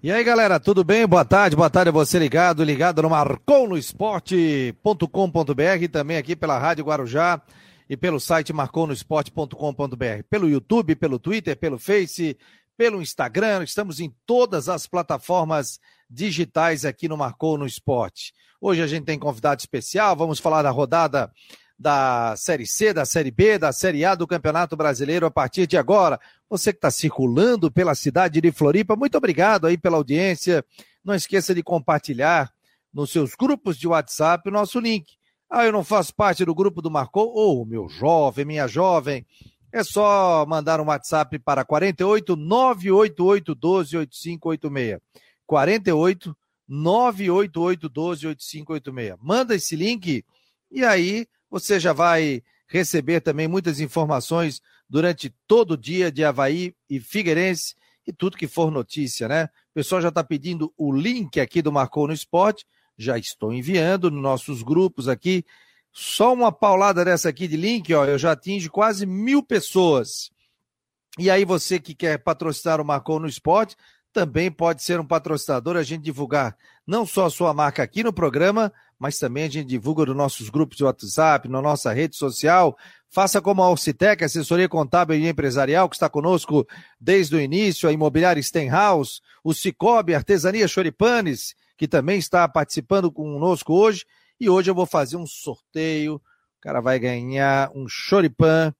E aí, galera, tudo bem? Boa tarde, boa tarde a você ligado, ligado no marconosport.com.br, também aqui pela Rádio Guarujá e pelo site marconosport.com.br, pelo YouTube, pelo Twitter, pelo Face, pelo Instagram, estamos em todas as plataformas digitais aqui no Marcou no Esporte. Hoje a gente tem convidado especial, vamos falar da rodada da Série C, da Série B, da Série A do Campeonato Brasileiro a partir de agora. Você que está circulando pela cidade de Floripa, muito obrigado aí pela audiência. Não esqueça de compartilhar nos seus grupos de WhatsApp o nosso link. Ah, eu não faço parte do grupo do Marcou? Ô, oh, meu jovem, minha jovem. É só mandar um WhatsApp para 48 988 12 8586. 48 988 12 8586. Manda esse link e aí você já vai receber também muitas informações durante todo o dia de Havaí e Figueirense e tudo que for notícia, né? O pessoal já está pedindo o link aqui do Marcou no Esporte, já estou enviando nos nossos grupos aqui. Só uma paulada dessa aqui de link, ó, eu já atingo quase mil pessoas. E aí você que quer patrocinar o Marcou no Esporte, também pode ser um patrocinador, a gente divulgar não só a sua marca aqui no programa, mas também a gente divulga nos nossos grupos de WhatsApp, na nossa rede social. Faça como a Orcitec, assessoria contábil e empresarial, que está conosco desde o início, a Imobiliária Stenhouse, o Cicobi, Artesania Choripanes, que também está participando conosco hoje. E hoje eu vou fazer um sorteio. O cara vai ganhar um choripan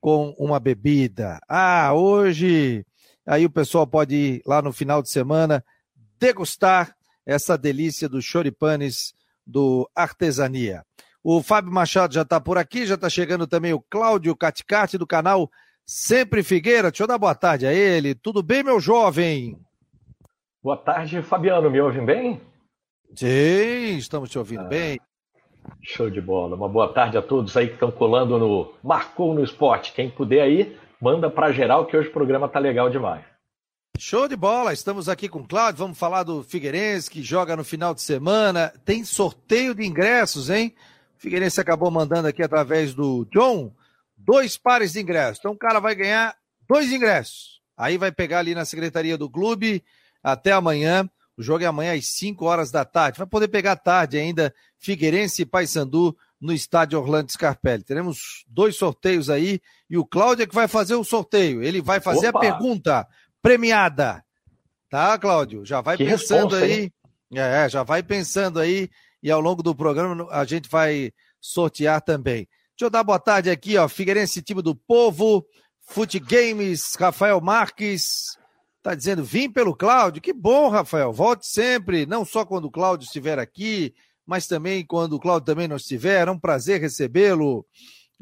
com uma bebida. Ah, hoje Aí o pessoal pode ir lá no final de semana degustar essa delícia dos choripanes do Artesania. O Fábio Machado já está por aqui, já está chegando também o Cláudio Caticate do canal Sempre Figueira. Deixa eu dar boa tarde a ele. Tudo bem, meu jovem? Boa tarde, Fabiano. Me ouvem bem? Sim, estamos te ouvindo ah, bem. Show de bola. Uma boa tarde a todos aí que estão colando no Marcou no Esporte. Quem puder aí, manda para geral que hoje o programa tá legal demais. Show de bola, estamos aqui com o Cláudio, vamos falar do Figueirense que joga no final de semana, tem sorteio de ingressos, hein? O Figueirense acabou mandando aqui através do John dois pares de ingressos, então o cara vai ganhar dois ingressos, aí vai pegar ali na secretaria do clube até amanhã, o jogo é amanhã às 5 horas da tarde, vai poder pegar tarde ainda Figueirense e Paysandu no estádio Orlando Scarpelli. Teremos dois sorteios aí e o Cláudio é que vai fazer o sorteio. Ele vai fazer Opa. a pergunta premiada. Tá, Cláudio? Já vai que pensando responsa, aí. É, já vai pensando aí e ao longo do programa a gente vai sortear também. Deixa eu dar boa tarde aqui, ó. Figueirense, time do povo, Fute Games, Rafael Marques. Tá dizendo, vim pelo Cláudio. Que bom, Rafael. Volte sempre, não só quando o Cláudio estiver aqui, mas também quando o Cláudio também não estiver. É um prazer recebê-lo.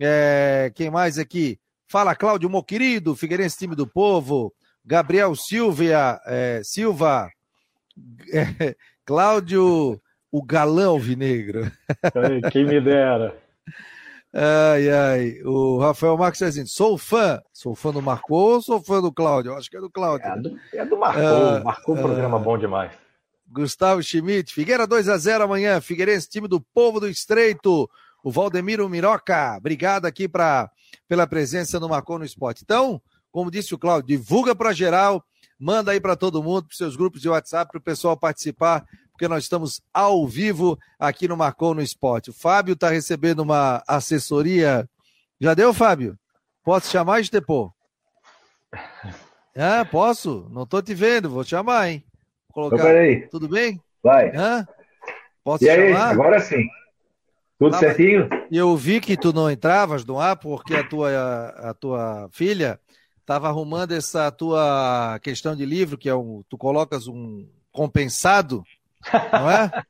É, quem mais aqui? Fala, Cláudio, meu querido, Figueirense, time do povo. Gabriel Silvia, é, Silva. É, Cláudio, o galão alvinegro. Quem me dera. Ai, ai. O Rafael Marques diz assim: sou fã. Sou fã do Marcou ou sou fã do Cláudio? Acho que é do Cláudio. É do, é do Marcou. Uh, Marcou um programa uh, bom demais. Gustavo Schmidt. Figueira 2 a 0 amanhã. Figueirense, time do povo do Estreito. O Valdemiro Miroca. Obrigado aqui pra, pela presença no Marcou no Esporte. Então, como disse o Cláudio, divulga para geral, manda aí para todo mundo, para seus grupos de WhatsApp, para o pessoal participar, porque nós estamos ao vivo aqui no Marcou no Esporte. O Fábio está recebendo uma assessoria. Já deu, Fábio? Posso chamar, Estepô? Ah, posso? Não estou te vendo, vou chamar, hein? Colocar. Então, peraí. Tudo bem? Vai. Hã? Posso e aí, chamar? agora sim. Tudo tá, certinho? Eu vi que tu não entravas no ar porque a tua, a, tua filha estava arrumando essa tua questão de livro, que é um. Tu colocas um compensado, não é?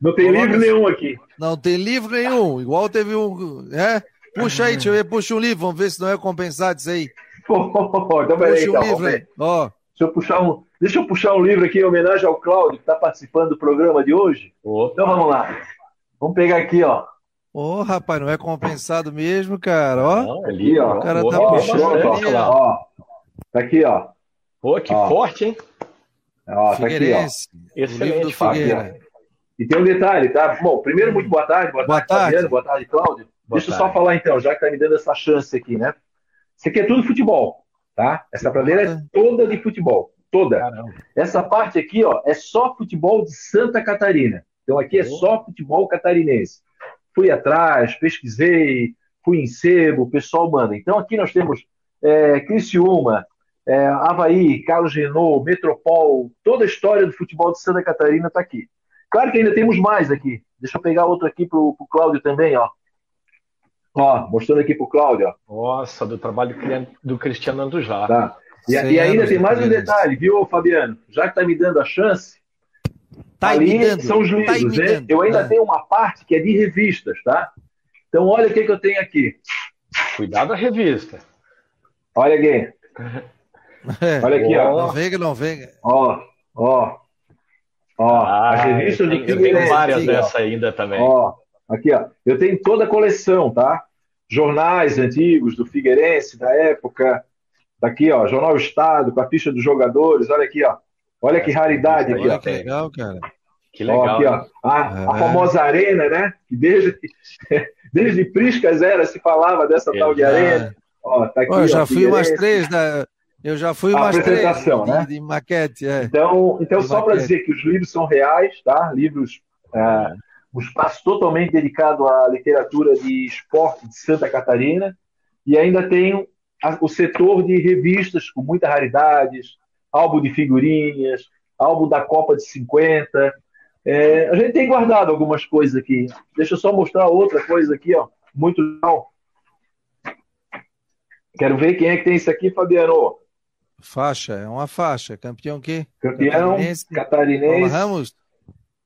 Não tem colocas, livro nenhum aqui. Não tem livro nenhum. Igual teve um. É? Puxa aí, deixa eu ver, puxa um livro, vamos ver se não é compensado isso aí. então, peraí, puxa um então, livro aí. Ó. Deixa eu puxar um, deixa eu puxar um livro aqui em homenagem ao Cláudio, que está participando do programa de hoje. Opa. Então vamos lá. Vamos pegar aqui, ó. Ô, oh, rapaz, não é compensado mesmo, cara, ó. Não, ali, ó. O cara tá puxando ali, ó. ó. Tá aqui, ó. Pô, que ó. forte, hein? Ó, tá aqui, ó. Excelente, livro do Figueira. E tem um detalhe, tá? Bom, primeiro, muito boa tarde. Boa, boa tarde, Fabiano, boa tarde, Cláudio. Boa Deixa eu só falar então, já que tá me dando essa chance aqui, né? Isso aqui é tudo futebol, tá? Essa prateleira é toda de futebol. toda. Caramba. Essa parte aqui, ó, é só futebol de Santa Catarina. Então aqui é só futebol catarinense. Fui atrás, pesquisei, fui em sebo, o pessoal manda. Então aqui nós temos é, Criciúma, é, Havaí, Carlos Renault, Metropol, toda a história do futebol de Santa Catarina está aqui. Claro que ainda temos mais aqui. Deixa eu pegar outro aqui para o Cláudio também, ó. Ó, mostrando aqui para o Cláudio. Ó. Nossa, do trabalho do Cristiano Andujá. Tá. E, e ainda tem mais um detalhe, viu, Fabiano? Já que está me dando a chance, tá ali imitando, são os tá livros, tá né? Eu ainda ah. tenho uma parte que é de revistas, tá? Então, olha o que, que eu tenho aqui. Cuidado a revista. Olha aqui. É. Olha aqui, ó. Não vega, não vega. Ó, ó. Ó, ah, as revistas do Eu tenho várias dessa ainda também. Ó, aqui, ó. Eu tenho toda a coleção, tá? Jornais antigos do Figueirense, da época. Daqui, ó, Jornal Estado, com a ficha dos jogadores. Olha aqui, ó. Olha que raridade aqui, Olha ó. Que legal, cara. Que legal. Ó, aqui, ó. A, a é. famosa arena, né? Que desde, desde Priscas era se falava dessa tal de arena. Ó, tá aqui, ó, eu já ó, fui umas três da, eu já fui a apresentação, três, né? De, de maquete, é. Então, então só para dizer que os livros são reais, tá? Livros, é, um espaço totalmente dedicado à literatura de esporte de Santa Catarina, e ainda tem o setor de revistas com muitas raridades, álbum de figurinhas, álbum da Copa de 50. É, a gente tem guardado algumas coisas aqui. Deixa eu só mostrar outra coisa aqui, ó, muito legal. Quero ver quem é que tem isso aqui, Fabiano. Faixa, é uma faixa. Campeão que? Campeão catarinense. catarinense Ramos.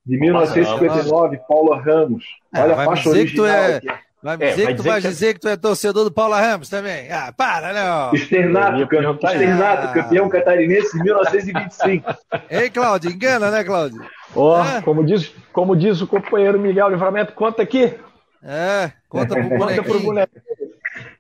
De 1959, Paulo Ramos. É, Olha a faixa original. É... Vai me é, dizer que tu vai que... dizer que tu é torcedor do Paulo Ramos também? Ah, para, não. Externato, campeão, Externato ah. campeão catarinense de 1925. Ei, Cláudio, engana, né, Cláudio? Ó, oh, é. como, diz, como diz o companheiro Miguel Livramento, conta aqui. É, conta pro bonequinho. conta pro bonequinho.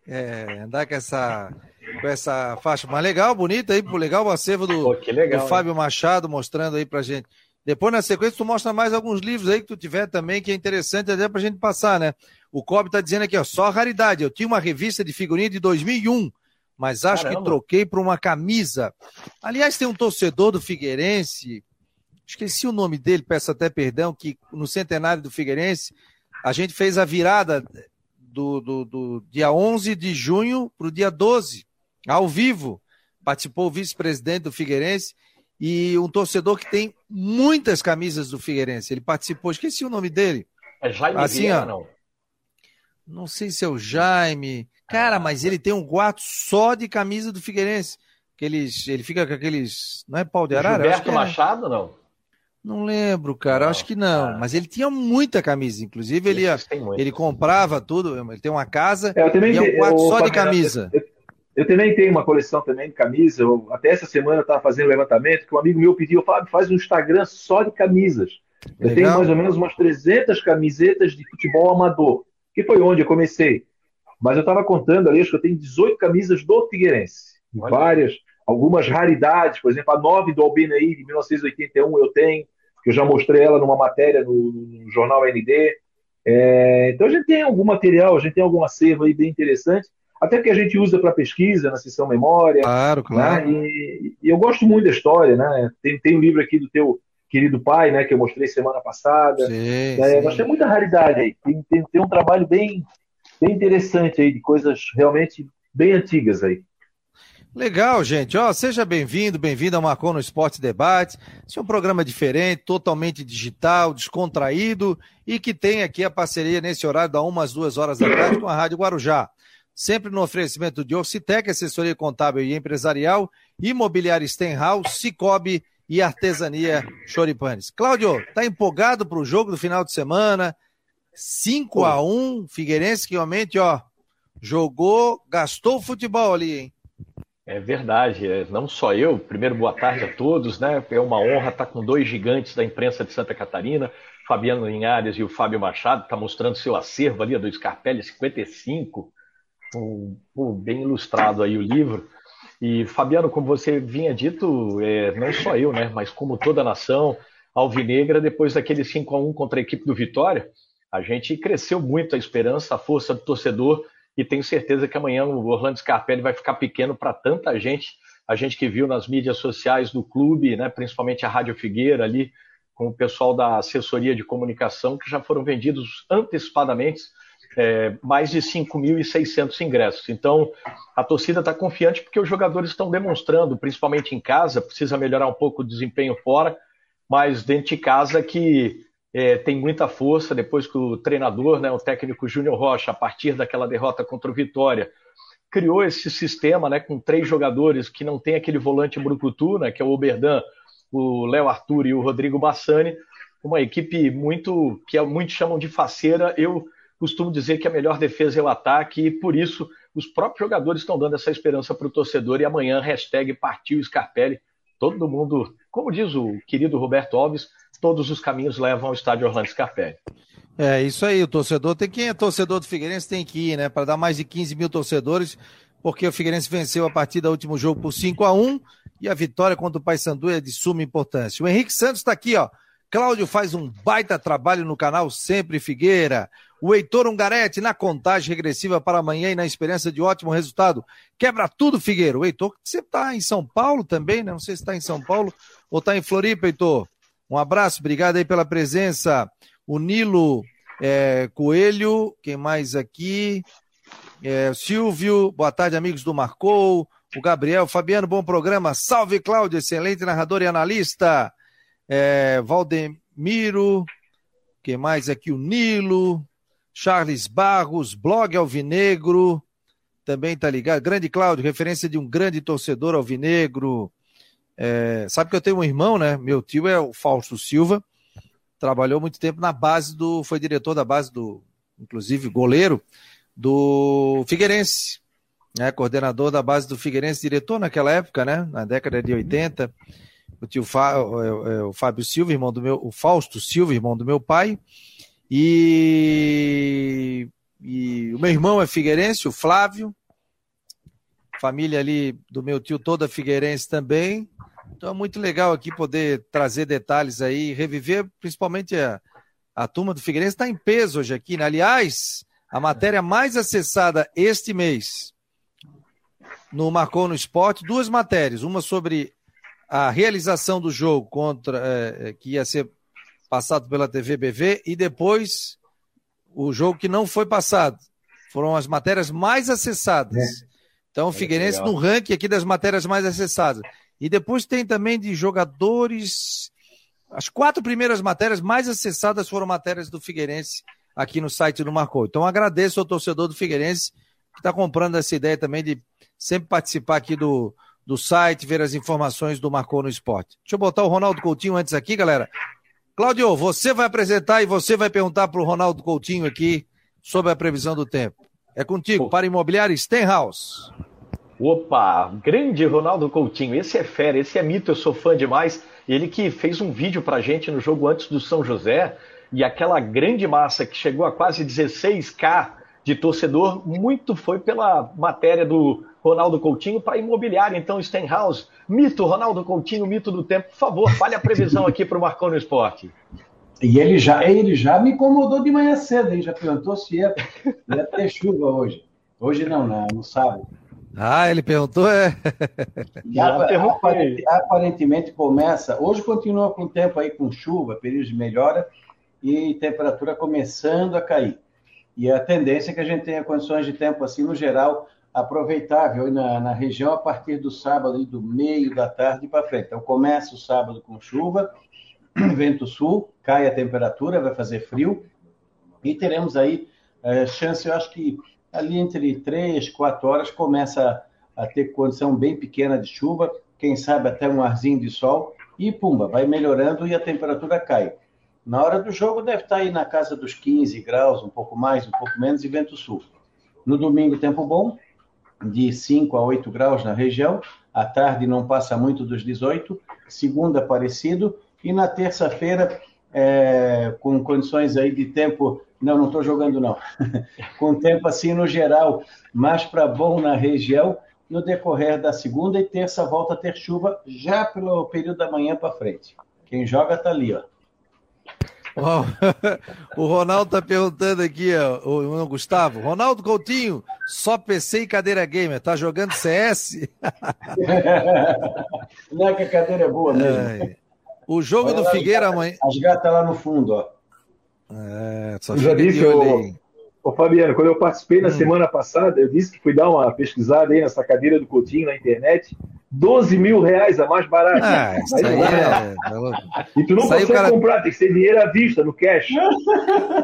É, andar com essa com essa faixa. Mas legal, bonita aí, legal o acervo do, Pô, legal, do Fábio Machado mostrando aí pra gente. Depois, na sequência, tu mostra mais alguns livros aí que tu tiver também, que é interessante até pra gente passar, né? O Cobb tá dizendo aqui, ó, só raridade. Eu tinha uma revista de figurinha de 2001, mas acho Caramba. que troquei por uma camisa. Aliás, tem um torcedor do Figueirense, esqueci o nome dele, peço até perdão, que no centenário do Figueirense, a gente fez a virada do, do, do dia 11 de junho para o dia 12 ao vivo. Participou o vice-presidente do Figueirense e um torcedor que tem muitas camisas do Figueirense. Ele participou, esqueci o nome dele. É Jaime assim, Vieira, não? Não sei se é o Jaime. Cara, mas ele tem um quarto só de camisa do Figueirense. Aqueles, ele fica com aqueles. Não é pau de arara? Gilberto é. Machado, não? Não lembro, cara. Não, acho que não. Ah. Mas ele tinha muita camisa. Inclusive, ele, ele comprava tudo. Ele tem uma casa é, e é um quarto só de camisa. Eu, eu também tenho uma coleção também de camisas. Eu, até essa semana eu estava fazendo levantamento que um amigo meu pediu, Fábio, faz um Instagram só de camisas. Eu Legal. tenho mais ou menos umas 300 camisetas de futebol amador, que foi onde eu comecei. Mas eu estava contando ali, acho que eu tenho 18 camisas do Figueirense. Várias, algumas raridades, por exemplo, a 9 do Albenaí de 1981 eu tenho, que eu já mostrei ela numa matéria no, no jornal ND. É, então a gente tem algum material, a gente tem algum acervo aí bem interessante até que a gente usa para pesquisa na sessão memória. Claro, claro. Né? E, e, eu gosto muito da história, né? Tem, tem um livro aqui do teu querido pai, né? Que eu mostrei semana passada. Sim, é, sim. Mas tem muita raridade aí. Tem, tem, tem um trabalho bem, bem interessante aí, de coisas realmente bem antigas aí. Legal, gente. Ó, seja bem-vindo, bem-vindo ao Marcou no Esporte Debate. Esse é um programa diferente, totalmente digital, descontraído e que tem aqui a parceria nesse horário da umas duas horas da tarde com a Rádio Guarujá sempre no oferecimento de Orcitec, assessoria contábil e empresarial, imobiliária Stenhouse, Cicobi e artesania Choripanes. Cláudio, tá empolgado para o jogo do final de semana? 5 a 1 Figueirense que realmente, ó, jogou, gastou o futebol ali, hein? É verdade, é, não só eu. Primeiro, boa tarde a todos, né? É uma honra estar com dois gigantes da imprensa de Santa Catarina, Fabiano Linhares e o Fábio Machado, está mostrando seu acervo ali do Scarpelli 55 um, um, bem ilustrado aí o livro. E, Fabiano, como você vinha dito, é, não só eu, né, mas como toda a nação alvinegra, depois daquele 5 a 1 contra a equipe do Vitória, a gente cresceu muito a esperança, a força do torcedor, e tenho certeza que amanhã o Orlando Scarpelli vai ficar pequeno para tanta gente. a gente que viu nas mídias sociais do clube, né, principalmente a Rádio Figueira ali, com o pessoal da assessoria de comunicação, que já foram vendidos antecipadamente é, mais de 5.600 ingressos. Então, a torcida está confiante porque os jogadores estão demonstrando, principalmente em casa, precisa melhorar um pouco o desempenho fora, mas dentro de casa que é, tem muita força, depois que o treinador, né, o técnico Júnior Rocha, a partir daquela derrota contra o Vitória, criou esse sistema né, com três jogadores que não tem aquele volante brucutu, né, que é o Oberdan, o Léo Arthur e o Rodrigo Bassani, uma equipe muito que é, muitos chamam de faceira. Eu costumo dizer que a melhor defesa é o ataque, e por isso os próprios jogadores estão dando essa esperança para o torcedor. E amanhã, hashtag partiu Scarpelli. Todo mundo, como diz o querido Roberto Alves, todos os caminhos levam ao estádio Orlando Scarpelli. É isso aí, o torcedor tem quem é torcedor do Figueirense tem que ir, né? Para dar mais de 15 mil torcedores, porque o Figueirense venceu a partida último jogo por 5 a 1 e a vitória contra o Paysandu é de suma importância. O Henrique Santos está aqui, ó. Cláudio faz um baita trabalho no canal Sempre Figueira. O Heitor Ungarete na contagem regressiva para amanhã e na esperança de ótimo resultado. Quebra tudo, Figueiro. O Heitor, você está em São Paulo também, né? Não sei se está em São Paulo ou está em Floripa, Heitor. Um abraço, obrigado aí pela presença. O Nilo é, Coelho, quem mais aqui? É, Silvio, boa tarde, amigos do Marcou. O Gabriel, Fabiano, bom programa. Salve, Cláudio, excelente narrador e analista. É, Valdemiro, quem mais aqui? O Nilo, Charles Barros, blog Alvinegro, também tá ligado. Grande Cláudio, referência de um grande torcedor alvinegro. É, sabe que eu tenho um irmão, né? Meu tio é o Fausto Silva, trabalhou muito tempo na base do. Foi diretor da base do. Inclusive goleiro do Figueirense, né? Coordenador da base do Figueirense, diretor naquela época, né? Na década de 80. O tio Fá, o Fábio Silva, irmão do meu. O Fausto Silva, irmão do meu pai. E, e o meu irmão é figueirense, o Flávio. Família ali do meu tio toda figueirense também. Então é muito legal aqui poder trazer detalhes aí, reviver principalmente a, a turma do Figueirense está em peso hoje aqui. Né? Aliás, a matéria mais acessada este mês no Marcou no Esporte, duas matérias. Uma sobre a realização do jogo contra é, que ia ser passado pela TV BV, e depois o jogo que não foi passado. Foram as matérias mais acessadas. É. Então, o Figueirense no ranking aqui das matérias mais acessadas. E depois tem também de jogadores. As quatro primeiras matérias mais acessadas foram matérias do Figueirense aqui no site do Marcou. Então, agradeço ao torcedor do Figueirense que está comprando essa ideia também de sempre participar aqui do, do site, ver as informações do Marcou no Esporte. Deixa eu botar o Ronaldo Coutinho antes aqui, galera, Cláudio, você vai apresentar e você vai perguntar para o Ronaldo Coutinho aqui sobre a previsão do tempo. É contigo, para Imobiliário Stenhouse. Opa, grande Ronaldo Coutinho, esse é fera, esse é mito, eu sou fã demais. Ele que fez um vídeo para gente no jogo antes do São José e aquela grande massa que chegou a quase 16k de torcedor, muito foi pela matéria do Ronaldo Coutinho para imobiliária, então Stenhouse. Mito, Ronaldo Coutinho, mito do tempo. Por favor, fale a previsão aqui para o Marcão no Esporte. E ele já, ele já me incomodou de manhã cedo, hein? já perguntou se ia, ia ter chuva hoje. Hoje não, não, no sábado. Ah, ele perguntou, é. aparentemente, aparentemente começa. Hoje continua com tempo aí com chuva, período de melhora e temperatura começando a cair. E a tendência é que a gente tenha condições de tempo assim, no geral, aproveitável na, na região a partir do sábado, e do meio da tarde para frente. Então, começa o sábado com chuva, vento sul, cai a temperatura, vai fazer frio, e teremos aí é, chance, eu acho que ali entre 3, 4 horas começa a, a ter condição bem pequena de chuva, quem sabe até um arzinho de sol, e pumba, vai melhorando e a temperatura cai. Na hora do jogo deve estar aí na casa dos 15 graus, um pouco mais, um pouco menos, e vento sul. No domingo, tempo bom, de 5 a 8 graus na região, à tarde não passa muito dos 18, segunda parecido, e na terça-feira, é, com condições aí de tempo, não, não estou jogando não, com tempo assim no geral, mais para bom na região, no decorrer da segunda e terça volta a ter chuva já pelo período da manhã para frente. Quem joga está ali, ó. o Ronaldo tá perguntando aqui, ó, o, o Gustavo. Ronaldo Coutinho, só PC e cadeira gamer. Tá jogando CS? Não é que a cadeira é boa mesmo. É. O jogo Olha do Figueira amanhã. As gatas lá no fundo, ó. É, só eu já disse, ô, ô, Fabiano, quando eu participei na hum. semana passada, eu disse que fui dar uma pesquisada aí nessa cadeira do Coutinho na internet. 12 mil reais a mais barata. Ah, isso aí é... E tu não isso consegue cara... comprar, tem que ser dinheiro à vista, no cash.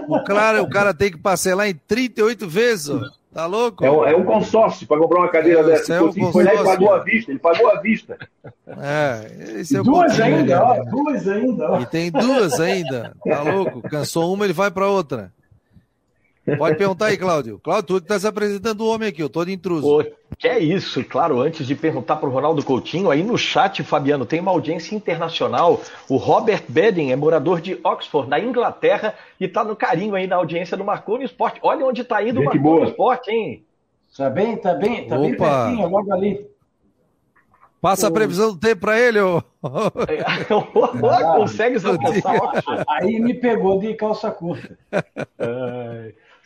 O cara, o cara tem que parcelar em 38 vezes, ó. Tá louco? É um, é um consórcio para comprar uma cadeira é, dessa. É um consórcio, foi lá e pagou à vista, ele pagou à vista. É, esse é duas ainda, ó, duas ainda. Ó. E tem duas ainda, tá louco? Cansou uma, ele vai para outra. Pode perguntar aí, Cláudio. Cláudio, tu está se apresentando o homem aqui, eu tô de intruso. Pô, que é isso, claro, antes de perguntar para o Ronaldo Coutinho, aí no chat, Fabiano, tem uma audiência internacional. O Robert Bedding é morador de Oxford, na Inglaterra, e está no carinho aí na audiência do Marconi Esporte. Olha onde está indo o Marconi Esporte, hein? Tá bem, tá bem, tá Opa. bem pertinho, logo ali. Passa a previsão do tempo para ele, ô. Consegue Aí me pegou de calça curta.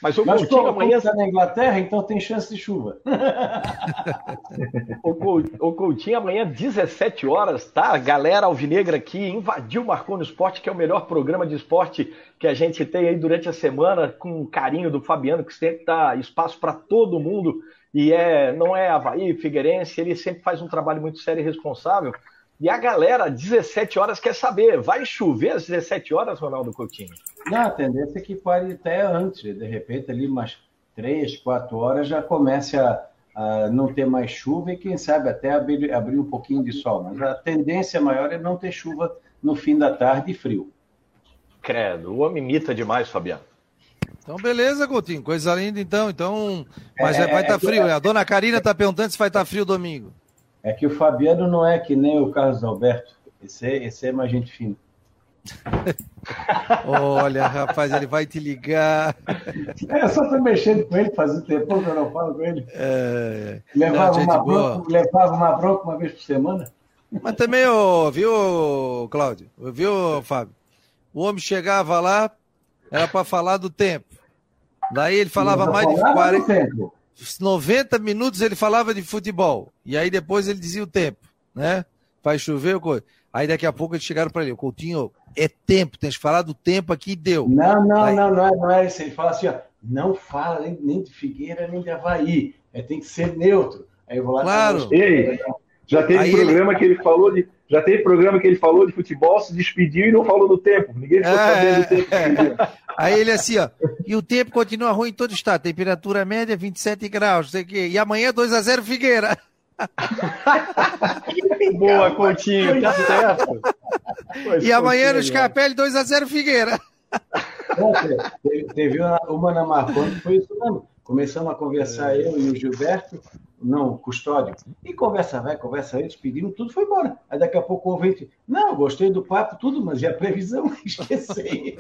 Mas o Mas Coutinho amanhã. está na Inglaterra, então tem chance de chuva. o Coutinho amanhã, 17 horas, tá? A galera alvinegra aqui invadiu o Marcou no Esporte, que é o melhor programa de esporte que a gente tem aí durante a semana, com o carinho do Fabiano, que sempre dá espaço para todo mundo. E é, não é Havaí, Figueirense, ele sempre faz um trabalho muito sério e responsável. E a galera, 17 horas, quer saber: vai chover às 17 horas, Ronaldo Coutinho? Não, a tendência é que pare até antes, de repente, ali umas 3, 4 horas já comece a, a não ter mais chuva e, quem sabe, até abrir, abrir um pouquinho de sol. Mas a tendência maior é não ter chuva no fim da tarde e frio. Credo, o homem imita demais, Fabiano. Então, beleza, Coutinho. Coisa linda, então. Então, mas é, vai estar tá frio. É, a dona Karina está perguntando se vai estar tá frio domingo. É que o Fabiano não é que nem o Carlos Alberto. Esse é, esse é mais gente fina. Olha, rapaz, ele vai te ligar. É, só tô mexendo com ele, faz um tempo que eu não falo com ele. É... Levava, não, uma bronca, levava uma bronca uma vez por semana. Mas também, oh, viu, Cláudio? Viu, Fábio? O homem chegava lá, era para falar do tempo. Daí ele falava mais de 40. 90 minutos ele falava de futebol. E aí depois ele dizia o tempo, né? Faz chover, coisa. Aí daqui a pouco eles chegaram para ele, o Coutinho, é tempo, tem que falar do tempo aqui deu. Não, não, aí... não, não é, não é isso. Ele fala assim, ó, não fala nem, nem de Figueira, nem de Havaí. É, tem que ser neutro. Aí eu vou lá. Claro. Ei, já teve aí programa ele... que ele falou de. Já teve programa que ele falou de futebol, se despediu e não falou do tempo. Ninguém ficou é, sabendo do tempo. É. Aí ele assim, ó. E o tempo continua ruim em todo o estado. Temperatura média 27 graus, não sei o quê. E amanhã 2 a 0 Figueira. Boa, Coutinho, tá certo. Pois, e amanhã no Scarpelli 2x0 Figueira. Teve, teve uma, uma na Marconi que foi isso mesmo. Começamos a conversar eu e o Gilberto, não, custódio, e conversa vai, conversa aí, despedimos, tudo foi embora. Aí daqui a pouco o ouvinte, não, gostei do papo, tudo, mas e a previsão? Esqueci.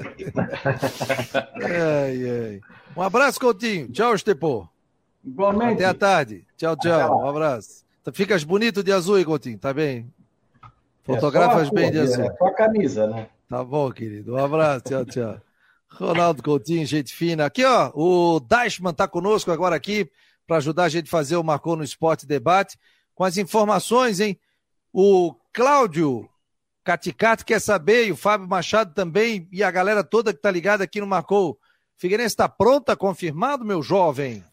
ai, ai. Um abraço, Coutinho. Tchau, Estepô. Igualmente. Até a tarde. Tchau, tchau. Um abraço. Ficas bonito de azul, hein, Coutinho? Tá bem? Fotografas é bem de azul. É só a camisa, né? Tá bom, querido. Um abraço. Tchau, tchau. Ronaldo Coutinho, gente fina. Aqui, ó, o Dashman tá conosco agora aqui para ajudar a gente a fazer o Marcou no Esporte Debate com as informações, hein? O Cláudio Caticate quer saber, e o Fábio Machado também, e a galera toda que tá ligada aqui no Marcou. Figueirense está pronta, confirmado, meu jovem?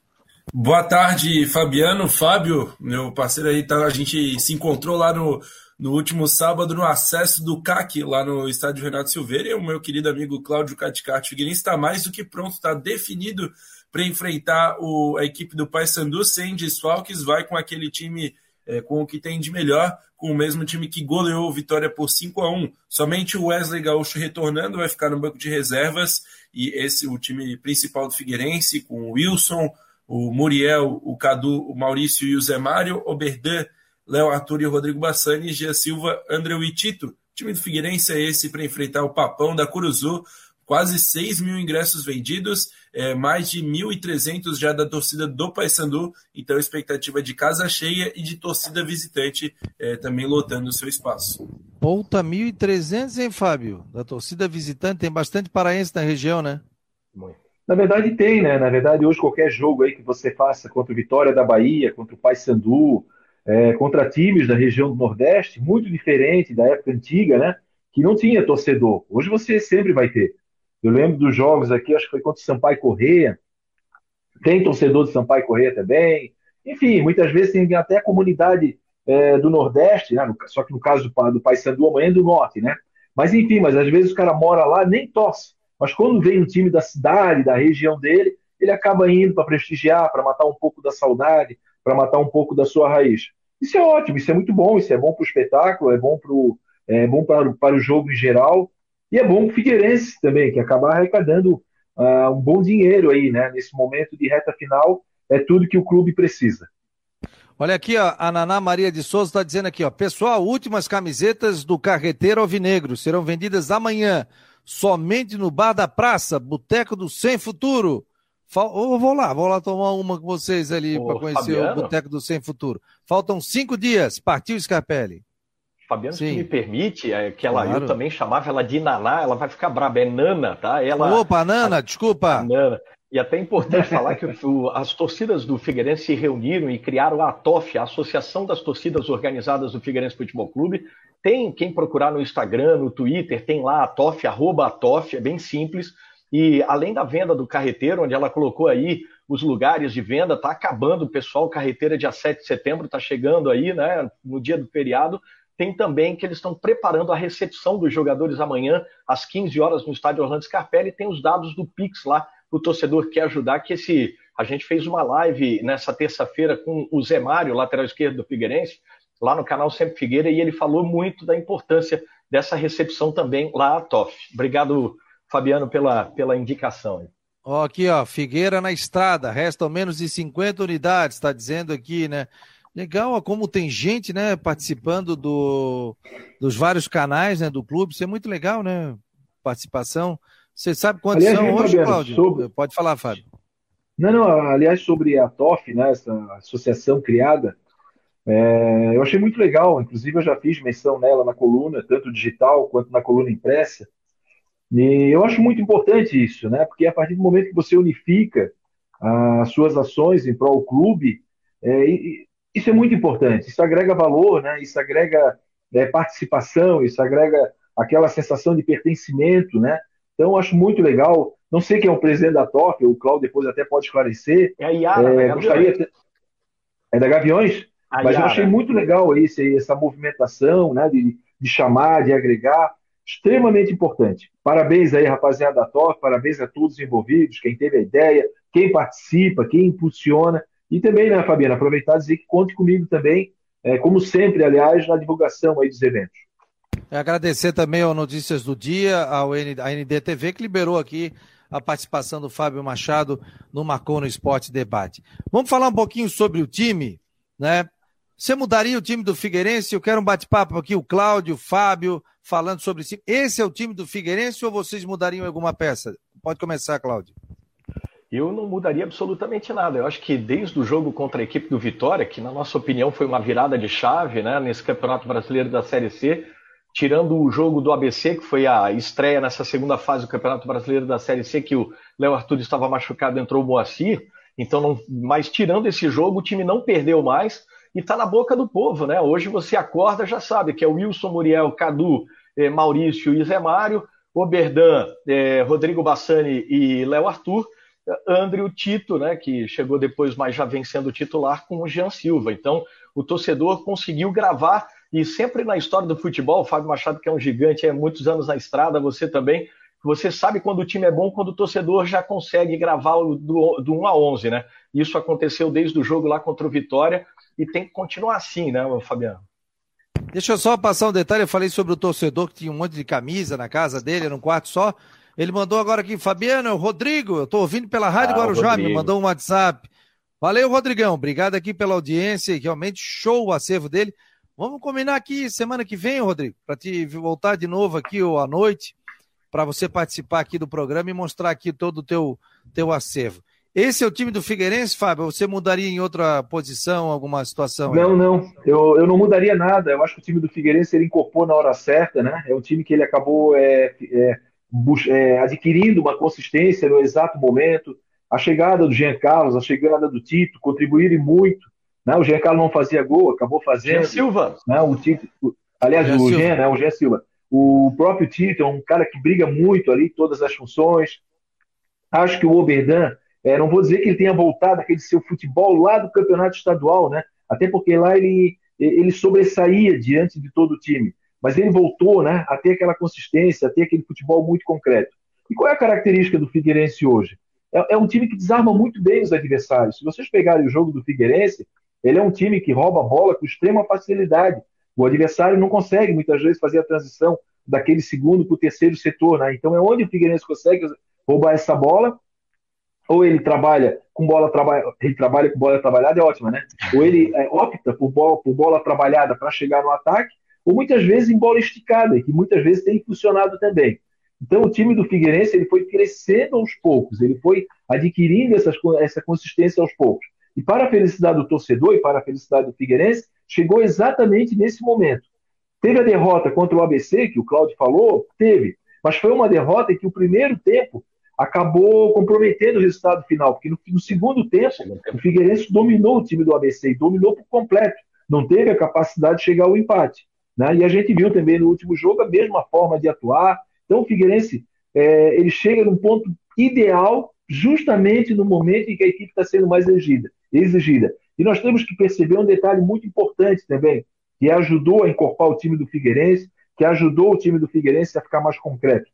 Boa tarde, Fabiano, Fábio, meu parceiro aí, tá, a gente se encontrou lá no, no último sábado no acesso do CAC, lá no estádio Renato Silveira, e o meu querido amigo Cláudio Caticarte Figueirense está mais do que pronto, está definido para enfrentar o, a equipe do Paysandu sem desfalques, vai com aquele time é, com o que tem de melhor, com o mesmo time que goleou Vitória por 5 a 1 Somente o Wesley Gaúcho retornando vai ficar no banco de reservas, e esse o time principal do Figueirense, com o Wilson, o Muriel, o Cadu, o Maurício e o Zé Mário, o Berdan, Léo Arthur e o Rodrigo Bassani, Gia Silva, André e Tito. O time do Figueirense é esse para enfrentar o Papão da Curuzu, quase 6 mil ingressos vendidos, é, mais de 1.300 já da torcida do Paysandu, então expectativa de casa cheia e de torcida visitante é, também lotando o seu espaço. Ponta 1.300, hein, Fábio? Da torcida visitante, tem bastante paraense na região, né? Na verdade tem, né? Na verdade, hoje qualquer jogo aí que você faça contra o Vitória da Bahia, contra o Paysandu, é, contra times da região do Nordeste, muito diferente da época antiga, né? Que não tinha torcedor. Hoje você sempre vai ter. Eu lembro dos jogos aqui, acho que foi contra o Sampaio Correia. Tem torcedor de Sampaio Correia também. Enfim, muitas vezes tem até a comunidade é, do Nordeste, né? só que no caso do, do Paysandu, amanhã é do Norte, né? Mas enfim, mas às vezes o cara mora lá nem torce. Mas quando vem um time da cidade, da região dele, ele acaba indo para prestigiar, para matar um pouco da saudade, para matar um pouco da sua raiz. Isso é ótimo, isso é muito bom, isso é bom para o espetáculo, é bom, é para o jogo em geral. E é bom o Figueirense também, que acaba arrecadando uh, um bom dinheiro aí, né? Nesse momento de reta final, é tudo que o clube precisa. Olha aqui, ó, a Naná Maria de Souza está dizendo aqui, ó, pessoal, últimas camisetas do Carreteiro Alvinegro serão vendidas amanhã, somente no Bar da Praça, Boteco do Sem Futuro. Fal... Eu vou lá, vou lá tomar uma com vocês ali para conhecer Fabiano? o Boteco do Sem Futuro. Faltam cinco dias, partiu Scarpelli. Fabiano, Sim. se me permite, é que ela, claro. eu também chamava ela de Naná, ela vai ficar braba, é Nana, tá? Ela, Opa, Nana, a, desculpa. Nana. E até é importante falar que o, as torcidas do Figueirense se reuniram e criaram a ATOF, a Associação das Torcidas Organizadas do Figueirense Futebol Clube. Tem quem procurar no Instagram, no Twitter, tem lá a ATOF, arroba ATOF, é bem simples. E além da venda do carreteiro, onde ela colocou aí os lugares de venda, está acabando o pessoal, carreteira dia 7 de setembro, está chegando aí, né, no dia do feriado, tem também que eles estão preparando a recepção dos jogadores amanhã, às 15 horas, no estádio Orlando Scarpelli. Tem os dados do Pix lá, o torcedor que quer ajudar. Que esse, a gente fez uma live nessa terça-feira com o Zé Mário, lateral esquerdo do Figueirense, lá no canal Sempre Figueira, e ele falou muito da importância dessa recepção também lá à TOF. Obrigado, Fabiano, pela, pela indicação. Ó, aqui, ó, Figueira na estrada, restam menos de 50 unidades, está dizendo aqui, né? Legal, como tem gente, né, participando do, dos vários canais, né, do clube, isso é muito legal, né, participação. Você sabe quantos aliás, são hoje, Cláudio? Sobre... Pode falar, Fábio. Não, não, aliás, sobre a TOF, né, essa associação criada, é, eu achei muito legal, inclusive eu já fiz menção nela na coluna, tanto digital quanto na coluna impressa, e eu acho muito importante isso, né, porque a partir do momento que você unifica as suas ações em prol do clube, é, isso é muito importante, isso agrega valor, né? isso agrega é, participação, isso agrega aquela sensação de pertencimento, né? Então, acho muito legal. Não sei quem é o presidente da TOF, o Cláudio depois até pode esclarecer. É a Iara, é, gostaria ter... É da Gaviões? A Mas Iara. eu achei muito legal esse, essa movimentação, né? De, de chamar, de agregar. Extremamente importante. Parabéns aí, rapaziada da TOF, parabéns a todos os envolvidos, quem teve a ideia, quem participa, quem impulsiona. E também, né, Fabiana, aproveitar e dizer que conte comigo também, é, como sempre, aliás, na divulgação aí dos eventos. É agradecer também ao Notícias do Dia, ao NDTV, que liberou aqui a participação do Fábio Machado no Marcou no Esporte Debate. Vamos falar um pouquinho sobre o time, né? Você mudaria o time do Figueirense? Eu quero um bate-papo aqui, o Cláudio, o Fábio, falando sobre isso. Esse é o time do Figueirense ou vocês mudariam alguma peça? Pode começar, Cláudio eu não mudaria absolutamente nada. Eu acho que desde o jogo contra a equipe do Vitória, que na nossa opinião foi uma virada de chave né, nesse Campeonato Brasileiro da Série C, tirando o jogo do ABC, que foi a estreia nessa segunda fase do Campeonato Brasileiro da Série C, que o Léo Arthur estava machucado, entrou o Moacir. Então, não, mas tirando esse jogo, o time não perdeu mais e está na boca do povo, né? Hoje você acorda, já sabe que é o Wilson Muriel, Cadu, eh, Maurício e Zé Mário, Oberdan, eh, Rodrigo Bassani e Léo Arthur Andrew Tito, né, que chegou depois, mas já vem sendo titular, com o Jean Silva. Então, o torcedor conseguiu gravar, e sempre na história do futebol, o Fábio Machado, que é um gigante, é muitos anos na estrada, você também, você sabe quando o time é bom, quando o torcedor já consegue gravar do, do 1 a 11, né? Isso aconteceu desde o jogo lá contra o Vitória, e tem que continuar assim, né, Fabiano? Deixa eu só passar um detalhe, eu falei sobre o torcedor que tinha um monte de camisa na casa dele, era um quarto só. Ele mandou agora aqui, Fabiano, é Rodrigo, eu estou ouvindo pela Rádio ah, Guarujá, me mandou um WhatsApp. Valeu, Rodrigão, obrigado aqui pela audiência, realmente show o acervo dele. Vamos combinar aqui semana que vem, Rodrigo, para te voltar de novo aqui ou à noite para você participar aqui do programa e mostrar aqui todo o teu, teu acervo. Esse é o time do Figueirense, Fábio? Você mudaria em outra posição, alguma situação? Não, não. Eu, eu não mudaria nada. Eu acho que o time do Figueirense ele incorporou na hora certa, né? É um time que ele acabou é, é, é, adquirindo uma consistência no exato momento. A chegada do Jean Carlos, a chegada do Tito contribuíram muito. Né? O Jean Carlos não fazia gol, acabou fazendo. Jean Silva. Né? O Tito, aliás, Jean o Jean, né? o Jean Silva. O próprio Tito é um cara que briga muito ali, todas as funções. Acho que o Oberdan é, não vou dizer que ele tenha voltado aquele seu futebol lá do campeonato estadual, né? Até porque lá ele, ele sobressaía diante de todo o time. Mas ele voltou né, a ter aquela consistência, a ter aquele futebol muito concreto. E qual é a característica do Figueirense hoje? É, é um time que desarma muito bem os adversários. Se vocês pegarem o jogo do Figueirense, ele é um time que rouba a bola com extrema facilidade. O adversário não consegue muitas vezes fazer a transição daquele segundo para o terceiro setor. Né? Então é onde o Figueirense consegue roubar essa bola ou ele trabalha com bola trabalha, ele trabalha com bola trabalhada é ótima, né? Ou ele é, opta por bola, por bola trabalhada para chegar no ataque, ou muitas vezes em bola esticada, que muitas vezes tem funcionado também. Então o time do Figueirense ele foi crescendo aos poucos, ele foi adquirindo essas, essa consistência aos poucos. E para a felicidade do torcedor e para a felicidade do Figueirense, chegou exatamente nesse momento. Teve a derrota contra o ABC, que o Cláudio falou, teve, mas foi uma derrota que o primeiro tempo acabou comprometendo o resultado final, porque no, no, segundo tempo o Figueirense dominou o time do ABC, dominou por completo, não teve a capacidade de chegar ao empate. Né? E a gente viu também no último jogo a mesma forma de atuar. Então o Figueirense é, ele chega num ponto ideal justamente no momento em que a equipe está sendo mais exigida, exigida. E nós temos que perceber um detalhe muito importante também, que ajudou a incorporar o time do Figueirense, que ajudou o time do Figueirense a ficar mais concreto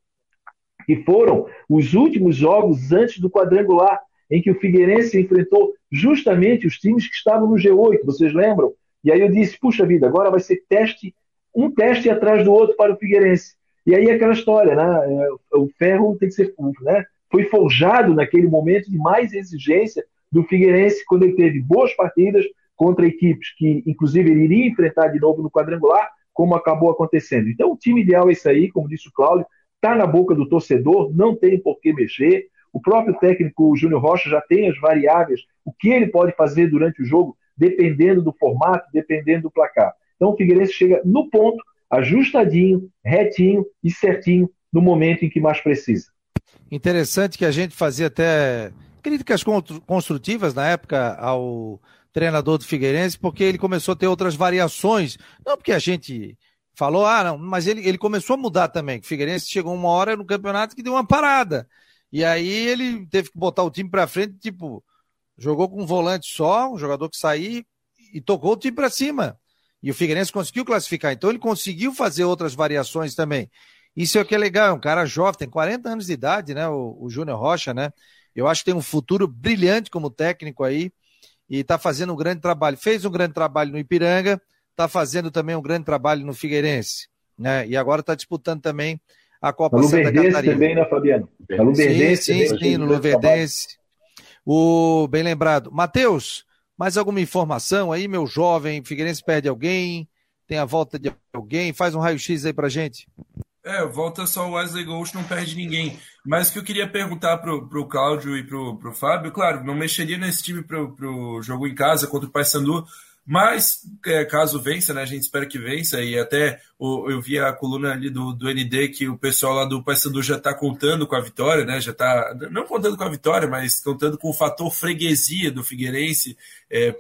que foram os últimos jogos antes do quadrangular, em que o Figueirense enfrentou justamente os times que estavam no G8, vocês lembram? E aí eu disse, puxa vida, agora vai ser teste, um teste atrás do outro para o Figueirense. E aí aquela história, né? É, o ferro tem que ser, né? Foi forjado naquele momento de mais exigência do Figueirense quando ele teve boas partidas contra equipes que, inclusive, ele iria enfrentar de novo no quadrangular, como acabou acontecendo. Então, o time ideal é isso aí, como disse o Cláudio, está na boca do torcedor, não tem por que mexer. O próprio técnico Júnior Rocha já tem as variáveis, o que ele pode fazer durante o jogo, dependendo do formato, dependendo do placar. Então o Figueirense chega no ponto, ajustadinho, retinho e certinho no momento em que mais precisa. Interessante que a gente fazia até críticas construtivas na época ao treinador do Figueirense, porque ele começou a ter outras variações. Não porque a gente falou, ah, não, mas ele, ele começou a mudar também. O Figueirense chegou uma hora no campeonato que deu uma parada. E aí ele teve que botar o time para frente, tipo, jogou com um volante só, um jogador que saiu e tocou o time para cima. E o Figueirense conseguiu classificar. Então ele conseguiu fazer outras variações também. Isso é o que é legal, é um cara jovem, tem 40 anos de idade, né? O, o Júnior Rocha, né? Eu acho que tem um futuro brilhante como técnico aí e está fazendo um grande trabalho. Fez um grande trabalho no Ipiranga, está fazendo também um grande trabalho no Figueirense, né? E agora está disputando também a Copa no Santa Catarina. também, né, Fabiano? No Luverdense sim, sim, sim, no Luverdense. O bem lembrado. Matheus, mais alguma informação aí, meu jovem? Figueirense perde alguém? Tem a volta de alguém? Faz um raio-x aí pra gente. É, volta só o Wesley Ghost, não perde ninguém. Mas o que eu queria perguntar pro, pro Cláudio e pro, pro Fábio, claro, não mexeria nesse time pro, pro jogo em casa contra o Paysandu, mas, é, caso vença, né, a gente espera que vença, e até eu vi a coluna ali do, do ND que o pessoal lá do Paysandu já está contando com a vitória, né, já está, não contando com a vitória, mas contando com o fator freguesia do Figueirense, é,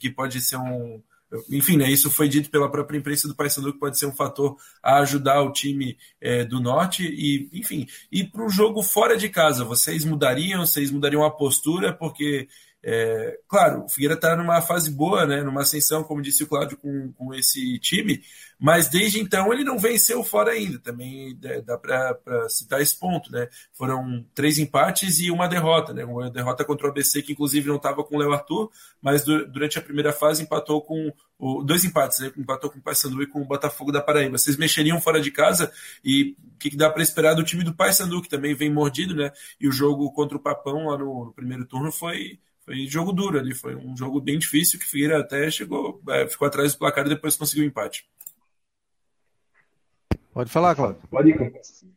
que pode ser um, enfim, né, isso foi dito pela própria imprensa do Paysandu que pode ser um fator a ajudar o time é, do Norte e, enfim, e para o jogo fora de casa, vocês mudariam, vocês mudariam a postura, porque é, claro, o Figueira está numa fase boa, né, numa ascensão, como disse o Cláudio, com, com esse time, mas desde então ele não venceu fora ainda. Também é, dá para citar esse ponto. Né? Foram três empates e uma derrota. Né? Uma derrota contra o ABC, que inclusive não estava com o Léo Arthur, mas do, durante a primeira fase empatou com. O, dois empates, né? empatou com o Paysandu e com o Botafogo da Paraíba. Vocês mexeriam fora de casa e o que, que dá para esperar do time do Paysandu, que também vem mordido, né? E o jogo contra o Papão lá no, no primeiro turno foi foi jogo duro ali, foi um jogo bem difícil que Figueira até chegou, é, ficou atrás do placar e depois conseguiu o empate. Pode falar, Cláudio. Pode ir.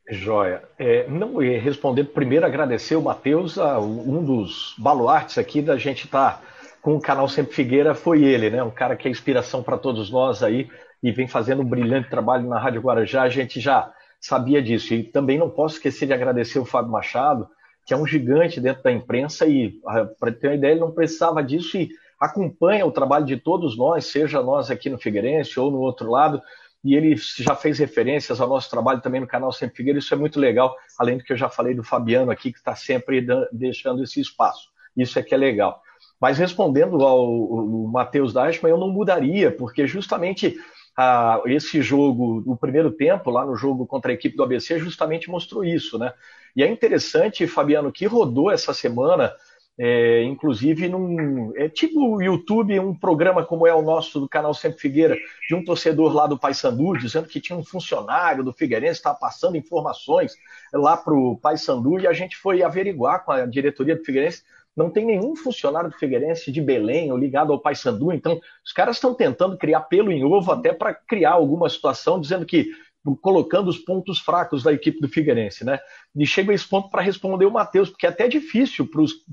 Joia. É, não, respondendo primeiro, agradecer o Matheus, um dos baluartes aqui da gente estar tá com o canal Sempre Figueira foi ele, né? Um cara que é inspiração para todos nós aí e vem fazendo um brilhante trabalho na Rádio Guarujá. A gente já sabia disso. E também não posso esquecer de agradecer o Fábio Machado, que é um gigante dentro da imprensa e, ah, para ter uma ideia, ele não precisava disso e acompanha o trabalho de todos nós, seja nós aqui no Figueirense ou no outro lado, e ele já fez referências ao nosso trabalho também no canal Sempre Figueira, isso é muito legal, além do que eu já falei do Fabiano aqui, que está sempre deixando esse espaço. Isso é que é legal. Mas respondendo ao, ao Matheus Deichmann, eu não mudaria, porque justamente ah, esse jogo, o primeiro tempo, lá no jogo contra a equipe do ABC, justamente mostrou isso, né? E é interessante, Fabiano, que rodou essa semana, é, inclusive num. É tipo o YouTube, um programa como é o nosso do canal Sempre Figueira, de um torcedor lá do Paysandu, dizendo que tinha um funcionário do Figueirense, estava passando informações lá para o Paysandu, e a gente foi averiguar com a diretoria do Figueirense não tem nenhum funcionário do Figueirense de Belém ou ligado ao Paysandu, então os caras estão tentando criar pelo em ovo até para criar alguma situação, dizendo que colocando os pontos fracos da equipe do Figueirense, né? E chega esse ponto para responder o Matheus, porque é até difícil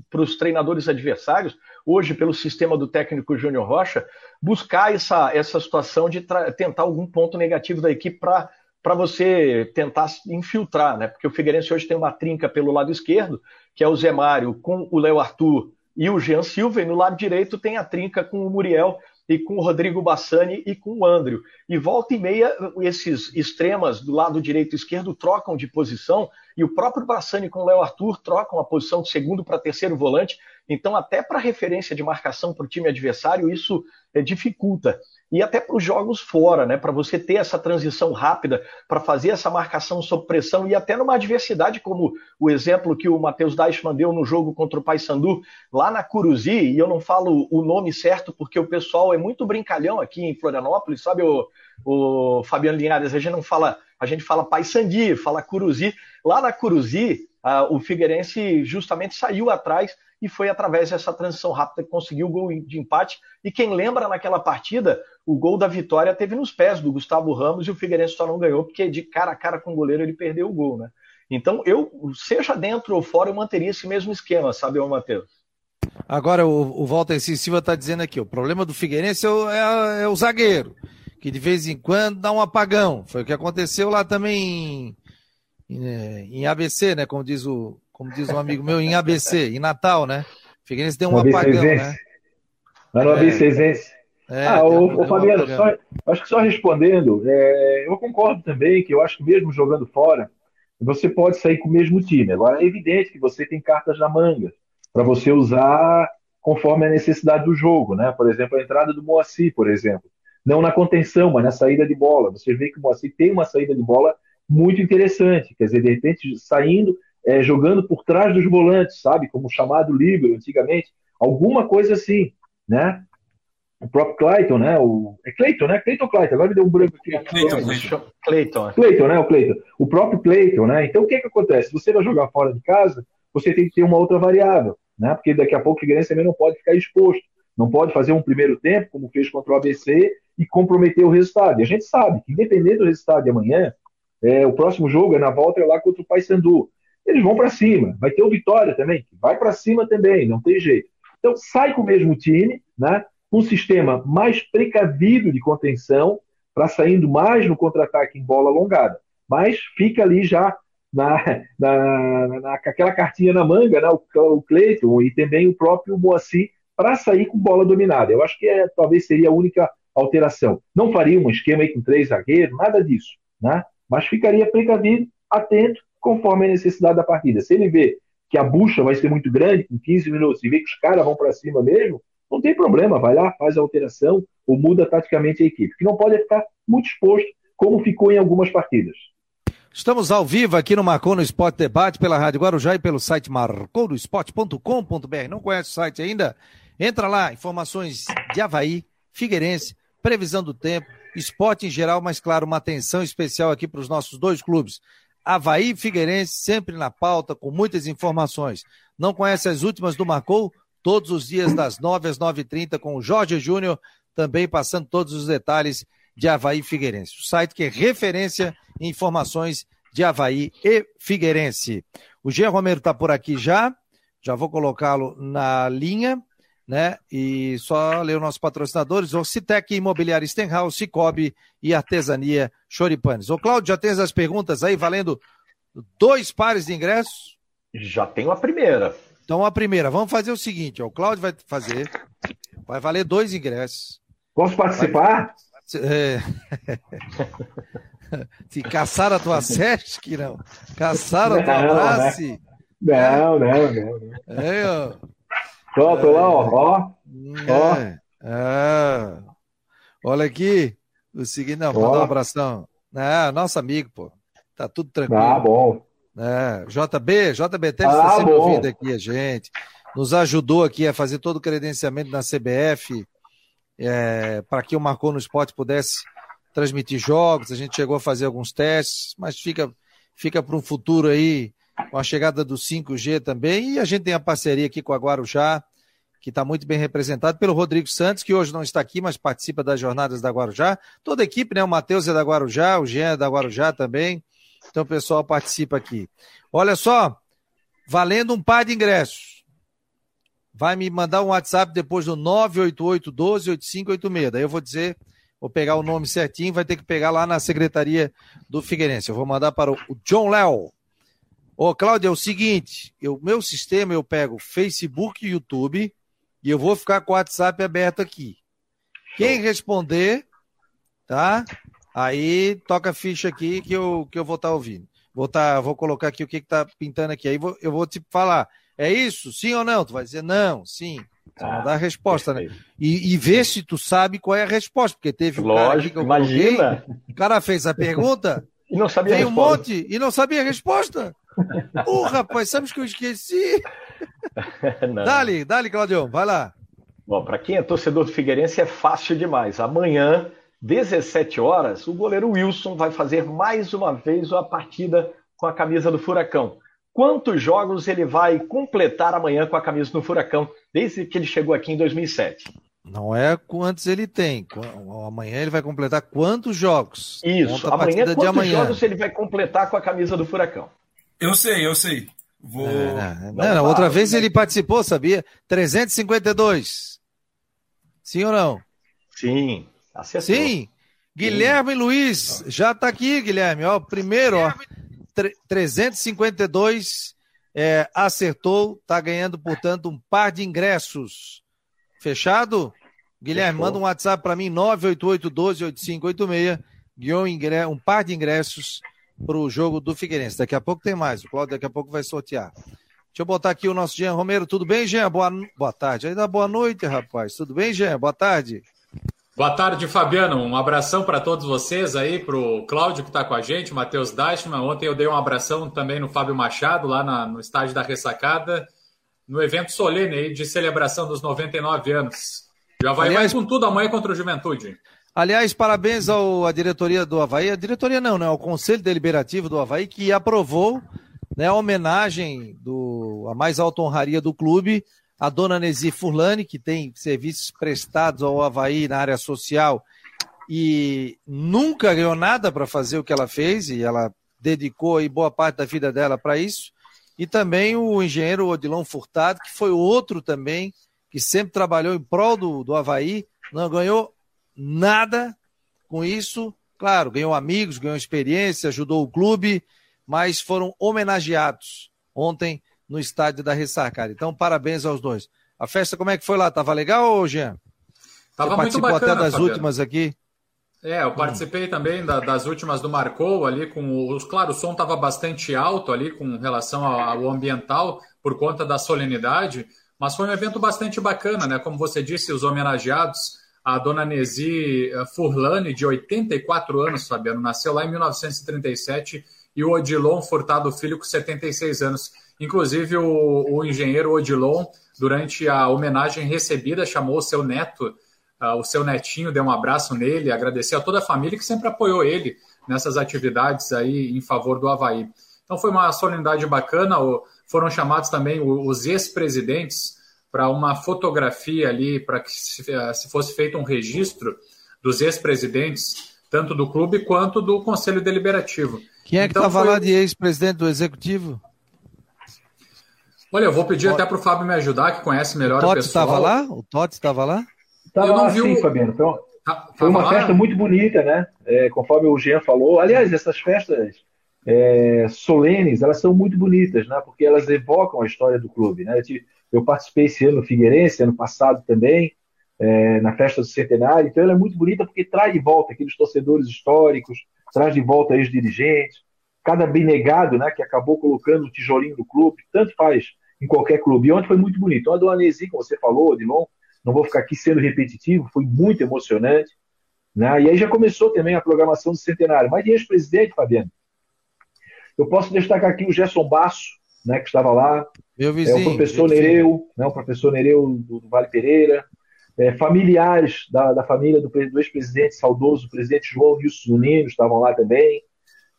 para os treinadores adversários, hoje pelo sistema do técnico Júnior Rocha, buscar essa, essa situação de tentar algum ponto negativo da equipe para para você tentar infiltrar, né? Porque o Figueirense hoje tem uma trinca pelo lado esquerdo, que é o Zé Mário com o Léo Arthur e o Jean Silva, e no lado direito tem a trinca com o Muriel e com o Rodrigo Bassani e com o Andrew. E volta e meia, esses extremas do lado direito e esquerdo trocam de posição, e o próprio Bassani com o Léo Arthur trocam a posição de segundo para terceiro volante. Então, até para referência de marcação para o time adversário, isso é, dificulta e até para os jogos fora, né? Para você ter essa transição rápida, para fazer essa marcação sob pressão e até numa adversidade, como o exemplo que o Matheus Deichmann deu no jogo contra o Paysandu, lá na Curuzi, e eu não falo o nome certo porque o pessoal é muito brincalhão aqui em Florianópolis, sabe, o, o Fabiano Linhares? A gente não fala, a gente fala Paysandi, fala Curuzi. Lá na Curuzi, o Figueirense justamente saiu atrás e foi através dessa transição rápida que conseguiu o gol de empate. E quem lembra naquela partida, o gol da vitória teve nos pés do Gustavo Ramos e o Figueirense só não ganhou porque de cara a cara com o goleiro ele perdeu o gol, né? Então eu, seja dentro ou fora, eu manteria esse mesmo esquema, sabe, Matheus? Agora o, o Walter Silva está dizendo aqui, o problema do Figueirense é o, é, é o, zagueiro, que de vez em quando dá um apagão. Foi o que aconteceu lá também em, em, em ABC, né? Como diz o, como diz um amigo meu, em ABC, em Natal, né? Figueirense deu um apagão, né? Lá no é. Abicense. É, ah, o, o Fabiano, só, acho que só respondendo, é, eu concordo também que eu acho que mesmo jogando fora, você pode sair com o mesmo time. Agora é evidente que você tem cartas na manga para você usar conforme a necessidade do jogo, né? Por exemplo, a entrada do Moacir, por exemplo. Não na contenção, mas na saída de bola. Você vê que o Moacir tem uma saída de bola muito interessante. Quer dizer, de repente, saindo, é, jogando por trás dos volantes, sabe? Como chamado líbero antigamente. Alguma coisa assim, né? O próprio Clayton, né? O... É Clayton, né? Clayton Clayton, agora me deu um branco aqui. Clayton, Clayton. Clayton, né? O Clayton. O próprio Clayton, né? Então o que que acontece? Se você vai jogar fora de casa, você tem que ter uma outra variável, né? Porque daqui a pouco o Figueirense também não pode ficar exposto. Não pode fazer um primeiro tempo, como fez contra o ABC, e comprometer o resultado. E a gente sabe que, independente do resultado de amanhã, é, o próximo jogo é na volta é lá contra o Paysandu eles vão para cima. Vai ter o Vitória também, que vai para cima também, não tem jeito. Então, sai com o mesmo time, né? um sistema mais precavido de contenção, para saindo mais no contra-ataque em bola alongada. Mas fica ali já na, na, na, aquela cartinha na manga, né? o, o Cleiton e também o próprio Moacir, para sair com bola dominada. Eu acho que é, talvez seria a única alteração. Não faria um esquema aí com três zagueiros, nada disso. Né? Mas ficaria precavido, atento conforme a necessidade da partida. Se ele vê que a bucha vai ser muito grande, com 15 minutos, e vê que os caras vão para cima mesmo, não tem problema, vai lá, faz a alteração ou muda taticamente a equipe, que não pode ficar muito exposto, como ficou em algumas partidas. Estamos ao vivo aqui no Marcou no Esporte Debate pela Rádio Guarujá e pelo site marconosport.com.br. Não conhece o site ainda? Entra lá, informações de Havaí, Figueirense, previsão do tempo, esporte em geral, mas claro, uma atenção especial aqui para os nossos dois clubes. Havaí Figueirense sempre na pauta, com muitas informações. Não conhece as últimas do Marcou? Todos os dias das 9 às 9h30 com o Jorge Júnior, também passando todos os detalhes de Havaí Figueirense. O site que é referência em informações de Havaí e Figueirense. O Jean Romero está por aqui já, já vou colocá-lo na linha, né? E só ler os nossos patrocinadores, o Citec Imobiliária Stenhouse, Cicobi e Artesania Choripanes. Ô Cláudio, já tens as perguntas aí valendo dois pares de ingressos? Já tenho a primeira. Então a primeira, vamos fazer o seguinte, ó, o Cláudio vai fazer, vai valer dois ingressos. Posso participar? Vai, é... Se caçaram a tua que não. Caçaram a tua brace. Não, não, não. não. É, ó. Tô, tô lá, ó. Ó. ó. É. Ah. Olha aqui. O seguinte, não, mandar um abração. É, nosso amigo, pô. Tá tudo tranquilo. Ah, bom. É, JB, JB Teles está ah, sempre bom. ouvindo aqui a gente. Nos ajudou aqui a fazer todo o credenciamento na CBF é, para que o Marcou no Esporte pudesse transmitir jogos, a gente chegou a fazer alguns testes, mas fica, fica para um futuro aí, com a chegada do 5G também, e a gente tem a parceria aqui com a Guarujá, que está muito bem representado pelo Rodrigo Santos, que hoje não está aqui, mas participa das jornadas da Guarujá. Toda a equipe, né? O Matheus é da Guarujá, o Jean é da Guarujá também. Então o pessoal participa aqui. Olha só, valendo um par de ingressos. Vai me mandar um WhatsApp depois do 988 12 8586. Daí eu vou dizer Vou pegar o nome certinho, vai ter que pegar lá na secretaria do Figueirense. Eu vou mandar para o John Léo. Ô, Cláudio, é o seguinte: o meu sistema eu pego Facebook e YouTube e eu vou ficar com o WhatsApp aberto aqui. Quem responder, tá? Aí toca a ficha aqui que eu, que eu vou estar tá ouvindo. Vou, tá, vou colocar aqui o que está pintando aqui. Aí vou, eu vou te falar, é isso? Sim ou não? Tu vai dizer não, sim. Você ah, dar a resposta, né? E, e ver se tu sabe qual é a resposta, porque teve um Lógico, cara imagina. Coloquei, o cara fez a pergunta e não sabia a resposta. um monte e não sabia a resposta. Pô, rapaz, sabes que eu esqueci? dale, dale, Claudio, vai lá. Bom, para quem é torcedor do Figueirense é fácil demais. Amanhã, 17 horas, o goleiro Wilson vai fazer mais uma vez a partida com a camisa do Furacão quantos jogos ele vai completar amanhã com a camisa do Furacão, desde que ele chegou aqui em 2007. Não é quantos ele tem. Amanhã ele vai completar quantos jogos? Isso. Amanhã, quantos amanhã. jogos ele vai completar com a camisa do Furacão? Eu sei, eu sei. Vou... É, não, não, outra vez ele participou, sabia? 352. Sim ou não? Sim. Acertou. Sim. Guilherme Sim. Luiz, já está aqui, Guilherme. Ó, primeiro, ó, 352 é, acertou, está ganhando, portanto, um par de ingressos. Fechado? Guilherme, Fechou. manda um WhatsApp para mim, 988-12-8586. Guiou um par de ingressos para o jogo do Figueirense. Daqui a pouco tem mais. O Cláudio daqui a pouco vai sortear. Deixa eu botar aqui o nosso Jean Romero. Tudo bem, Jean? Boa, boa tarde. Ainda boa noite, rapaz. Tudo bem, Jean? Boa tarde. Boa tarde, Fabiano. Um abração para todos vocês aí, para o Cláudio que está com a gente, Matheus Dashman. Ontem eu dei um abração também no Fábio Machado, lá na, no estádio da Ressacada, no evento solene aí de celebração dos 99 anos. Já vai, aliás, vai com tudo amanhã contra o Juventude. Aliás, parabéns ao, à diretoria do Havaí, a diretoria não, né? O Conselho Deliberativo do Havaí, que aprovou né, a homenagem do, a mais alta honraria do clube a dona Nesi Furlani, que tem serviços prestados ao Havaí na área social e nunca ganhou nada para fazer o que ela fez, e ela dedicou aí boa parte da vida dela para isso. E também o engenheiro Odilon Furtado, que foi outro também, que sempre trabalhou em prol do, do Havaí, não ganhou nada com isso. Claro, ganhou amigos, ganhou experiência, ajudou o clube, mas foram homenageados ontem no estádio da Ressacada. Então, parabéns aos dois. A festa, como é que foi lá? Tava legal, Jean? Tava Você muito bacana, até das Fabiano. últimas aqui? É, eu participei também da, das últimas do Marcou ali com os. Claro, o som estava bastante alto ali com relação ao, ao, ambiental por conta da solenidade, mas foi um evento bastante bacana, né? Como você disse, os homenageados, a dona Nesi eh, Furlani, de 84 anos, Fabiano, nasceu lá em 1937, e o Odilon Furtado Filho, com 76 anos. Inclusive, o, o engenheiro Odilon, durante a homenagem recebida, chamou o seu neto, uh, o seu netinho, deu um abraço nele, agradeceu a toda a família que sempre apoiou ele nessas atividades aí em favor do Havaí. Então foi uma solenidade bacana, foram chamados também os ex-presidentes para uma fotografia ali, para que se, ah, se fosse feito um registro dos ex-presidentes, tanto do clube quanto do Conselho Deliberativo. Quem é que estava então, foi... lá de ex-presidente do Executivo? Olha, eu vou pedir até para o Fábio me ajudar, que conhece melhor o, Totti o pessoal. estava lá? O Totti estava lá? Estava lá sim, o... Fabiano. Então, foi uma lá? festa muito bonita, né? É, conforme o Jean falou. Aliás, essas festas é, solenes, elas são muito bonitas, né? Porque elas evocam a história do clube, né? Eu participei esse ano no Figueirense, ano passado também, é, na festa do centenário. Então, ela é muito bonita porque traz de volta aqueles torcedores históricos, traz de volta ex-dirigentes, cada abnegado, né? Que acabou colocando o tijolinho do clube, tanto faz em qualquer clube. E ontem foi muito bonito. A do Anesi, como você falou, Odilon, não vou ficar aqui sendo repetitivo, foi muito emocionante. Né? E aí já começou também a programação do centenário. Mas de ex-presidente, Fabiano, eu posso destacar aqui o Gerson Basso, né, que estava lá, Meu vizinho, é, o professor Nereu, né, o professor Nereu do, do Vale Pereira, é, familiares da, da família do, do ex-presidente saudoso, o presidente João Nilson Zunino, estavam lá também.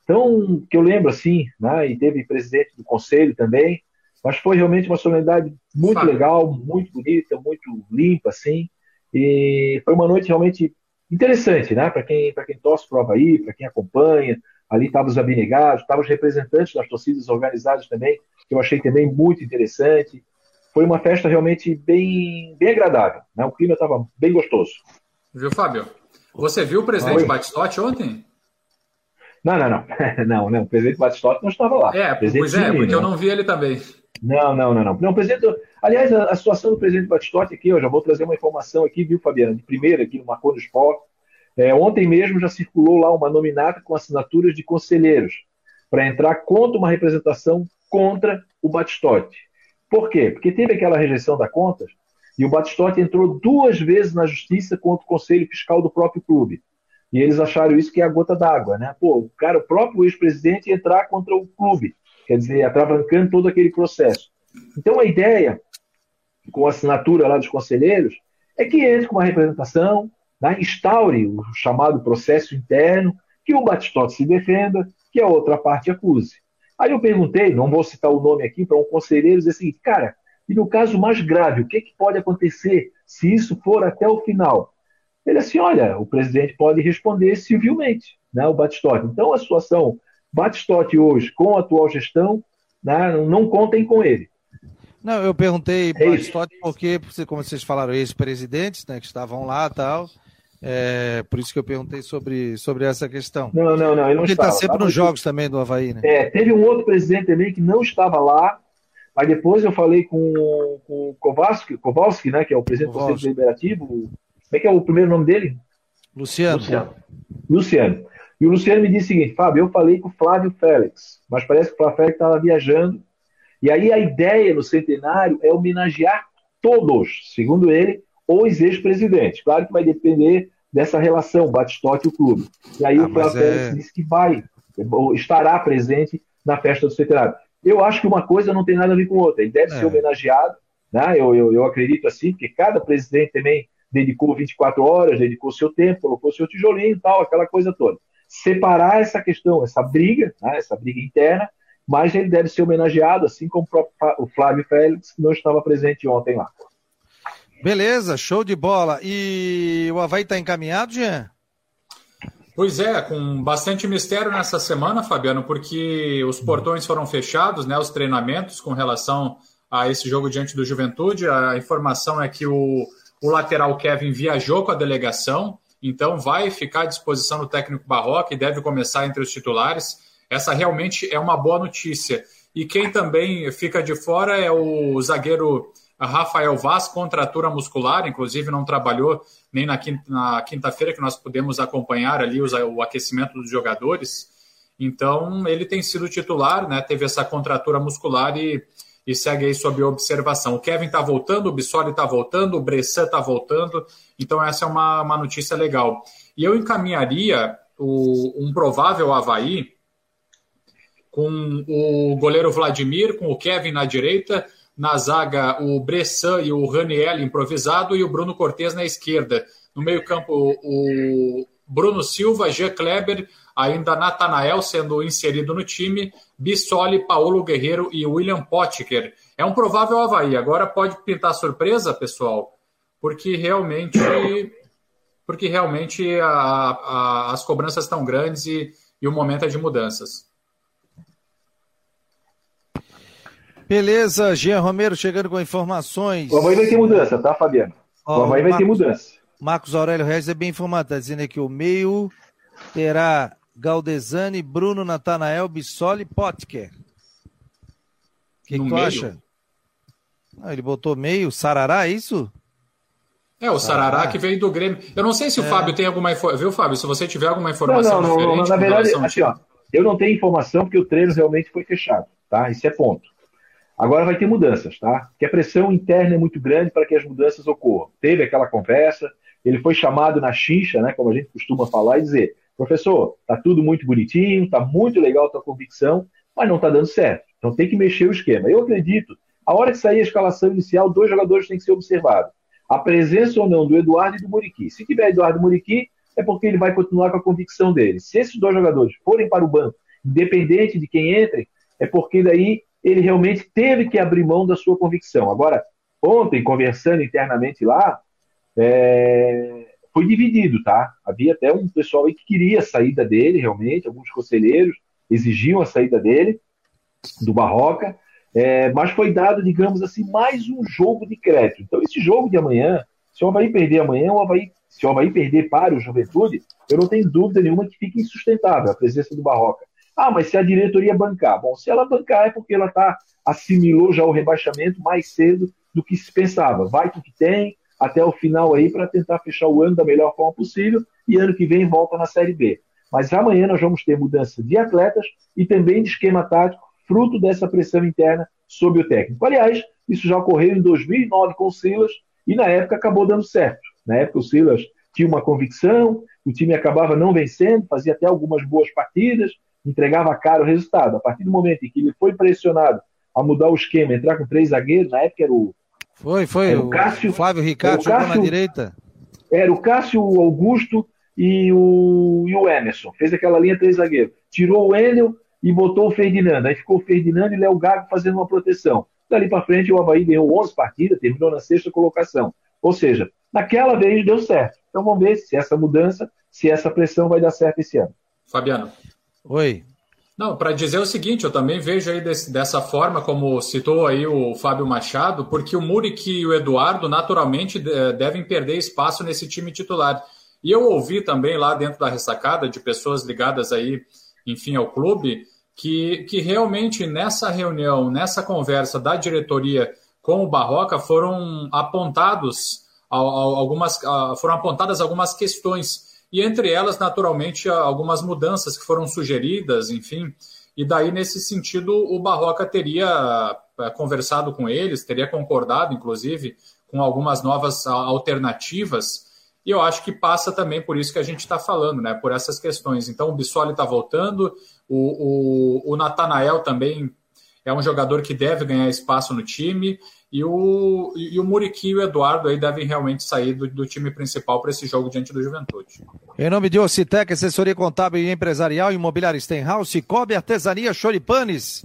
Então, que eu lembro assim, né, e teve presidente do conselho também, mas foi realmente uma solenidade muito legal, muito bonita, muito limpa, assim. E foi uma noite realmente interessante, né? Para quem, quem torce para o Havaí, para quem acompanha. Ali estavam os abnegados, estavam os representantes das torcidas organizadas também, que eu achei também muito interessante. Foi uma festa realmente bem, bem agradável. Né? O clima estava bem gostoso. Viu, Fábio? Você viu o presidente Oi. Batistotti ontem? Não, não, não. não, não. O presidente Batistotti não estava lá. É, pois é, porque eu não vi ele também. Não, não, não, não. não o presidente, aliás, a, a, situação do presidente Batistotti aqui, eu já vou trazer uma informação aqui, viu, Fabiana, de primeira aqui no Marcou no Esporte. É, ontem mesmo já circulou lá uma nominata com assinaturas de conselheiros para entrar contra uma representação contra o Batistotti. Por quê? Porque teve aquela rejeição da contas e o Batistotti entrou duas vezes na justiça contra o conselho fiscal do próprio clube. E eles acharam isso que é a gota d'água, né? Pô, cara, o próprio ex-presidente entrar contra o clube quer dizer, atravancando todo aquele processo. Então, a ideia, com a assinatura lá dos conselheiros, é que entre com uma representação, né, instaure o chamado processo interno, que o Batistotti se defenda, que a outra parte acuse. Aí eu perguntei, não vou citar o nome aqui, para um conselheiro dizer seguinte, cara, e no caso mais grave, o que, que pode acontecer se isso for até o final? Ele assim, olha, o presidente pode responder civilmente, né, o Batistotti. Então a situação Batistotti hoje, com a atual gestão, né, não contem com ele. Não, eu perguntei é Batistotti porque, como vocês falaram, ex-presidentes né, que estavam lá e tal. É, por isso que eu perguntei sobre, sobre essa questão. Não, não, não. Ele não está sempre nos jogos também do Havaí, né? É, teve um outro presidente também que não estava lá, mas depois eu falei com, com o Kowalski, Kowalski, né, que é o presidente Kowalski. do Conselho Deliberativo. Como é que é o primeiro nome dele? Luciano. Luciano. Luciano. E o Luciano me disse o seguinte, Fábio, eu falei com o Flávio Félix, mas parece que o Flávio Félix estava viajando. E aí a ideia no centenário é homenagear todos, segundo ele, os ex-presidentes. Claro que vai depender dessa relação, Batistote e o clube. E aí ah, o Flávio é... Félix disse que vai, estará presente na festa do centenário. Eu acho que uma coisa não tem nada a ver com outra. Ele deve é. ser homenageado, né? eu, eu, eu acredito assim, porque cada presidente também dedicou 24 horas, dedicou seu tempo, colocou seu tijolinho e tal, aquela coisa toda separar essa questão, essa briga, né, essa briga interna, mas ele deve ser homenageado, assim como o Flávio Félix, que não estava presente ontem lá. Beleza, show de bola. E o Havaí está encaminhado, Jean? Pois é, com bastante mistério nessa semana, Fabiano, porque os portões foram fechados, né, os treinamentos com relação a esse jogo diante do Juventude. A informação é que o, o lateral Kevin viajou com a delegação, então vai ficar à disposição do técnico Barroca e deve começar entre os titulares. Essa realmente é uma boa notícia. E quem também fica de fora é o zagueiro Rafael Vaz, contratura muscular, inclusive não trabalhou nem na quinta-feira que nós pudemos acompanhar ali o aquecimento dos jogadores. Então ele tem sido titular, né? Teve essa contratura muscular e, e segue aí sob observação. O Kevin está voltando, o Bissoli está voltando, o Bressan está voltando. Então, essa é uma, uma notícia legal. E eu encaminharia o, um provável Havaí com o goleiro Vladimir, com o Kevin na direita, na zaga o Bressan e o Raniel improvisado e o Bruno Cortes na esquerda. No meio-campo, o Bruno Silva, Jean Kleber, ainda Natanael sendo inserido no time, Bissoli, Paulo Guerreiro e William Potker. É um provável Havaí. Agora pode pintar surpresa, pessoal, porque realmente porque realmente a, a, as cobranças estão grandes e, e o momento é de mudanças. Beleza, Jean Romero chegando com informações. O Havaí vai ter mudança, tá, Fabiano? o Havaí vai ter mudança. Marcos Aurélio Reis é bem informado, está dizendo aqui o meio terá Galdesani, Bruno, Natanael, Bissoli e Potker. O que, que tu meio? acha? Ah, ele botou meio, Sarará, é isso? É, o Sarará, que veio do Grêmio. Eu não sei se o é. Fábio tem alguma informação. Viu, Fábio? Se você tiver alguma informação não, não, diferente. Não, na verdade, assim, ó, eu não tenho informação porque o treino realmente foi fechado, tá? Isso é ponto. Agora vai ter mudanças, tá? Porque a pressão interna é muito grande para que as mudanças ocorram. Teve aquela conversa, ele foi chamado na xixa, né, como a gente costuma falar, e dizer: professor, tá tudo muito bonitinho, tá muito legal a tua convicção, mas não tá dando certo. Então tem que mexer o esquema. Eu acredito, a hora que sair a escalação inicial, dois jogadores têm que ser observados. A presença ou não do Eduardo e do Muriqui. Se tiver Eduardo e Muriqui, é porque ele vai continuar com a convicção dele. Se esses dois jogadores forem para o banco, independente de quem entre, é porque daí ele realmente teve que abrir mão da sua convicção. Agora, ontem, conversando internamente lá, é, foi dividido, tá? Havia até um pessoal aí que queria a saída dele, realmente, alguns conselheiros exigiam a saída dele, do Barroca, é, mas foi dado, digamos assim, mais um jogo de crédito. Então, esse jogo de amanhã, se o Havaí perder amanhã, o Havaí, se o Havaí perder para o Juventude, eu não tenho dúvida nenhuma que fica insustentável a presença do Barroca. Ah, mas se a diretoria bancar. Bom, se ela bancar é porque ela tá, assimilou já o rebaixamento mais cedo do que se pensava. Vai com o que tem até o final aí para tentar fechar o ano da melhor forma possível e ano que vem volta na Série B. Mas amanhã nós vamos ter mudança de atletas e também de esquema tático, fruto dessa pressão interna sobre o técnico. Aliás, isso já ocorreu em 2009 com o Silas e na época acabou dando certo. Na época o Silas tinha uma convicção, o time acabava não vencendo, fazia até algumas boas partidas, entregava caro o resultado. A partir do momento em que ele foi pressionado a mudar o esquema, entrar com três zagueiros, na época era o. Foi, foi. Era o, Cássio, Flávio Ricardo jogou Cássio, na direita. Era o Cássio, o Augusto e o, e o Emerson. Fez aquela linha três zagueiros. Tirou o Endel e botou o Ferdinando. Aí ficou o Ferdinando e Léo Gago fazendo uma proteção. Dali para frente, o Havaí ganhou 11 partidas, terminou na sexta colocação. Ou seja, naquela vez deu certo. Então vamos ver se essa mudança, se essa pressão vai dar certo esse ano. Fabiano. Oi. Não, para dizer o seguinte, eu também vejo aí desse, dessa forma, como citou aí o Fábio Machado, porque o Muriqui e o Eduardo naturalmente devem perder espaço nesse time titular. E eu ouvi também lá dentro da ressacada de pessoas ligadas aí, enfim, ao clube, que, que realmente nessa reunião, nessa conversa da diretoria com o Barroca, foram apontados algumas, foram apontadas algumas questões e entre elas, naturalmente, algumas mudanças que foram sugeridas, enfim. E daí, nesse sentido, o Barroca teria eh, conversado com eles, teria concordado, inclusive, com algumas novas alternativas. E eu acho que passa também por isso que a gente está falando, né? Por essas questões. Então, o Bissoli está voltando, o, o, o Natanael também é um jogador que deve ganhar espaço no time. E o, e o Muriqui e o Eduardo aí devem realmente sair do, do time principal para esse jogo diante do Juventude. Em nome de Ocitec, assessoria contábil e empresarial, imobiliária Stenhouse, Cobre Artesania Choripanes.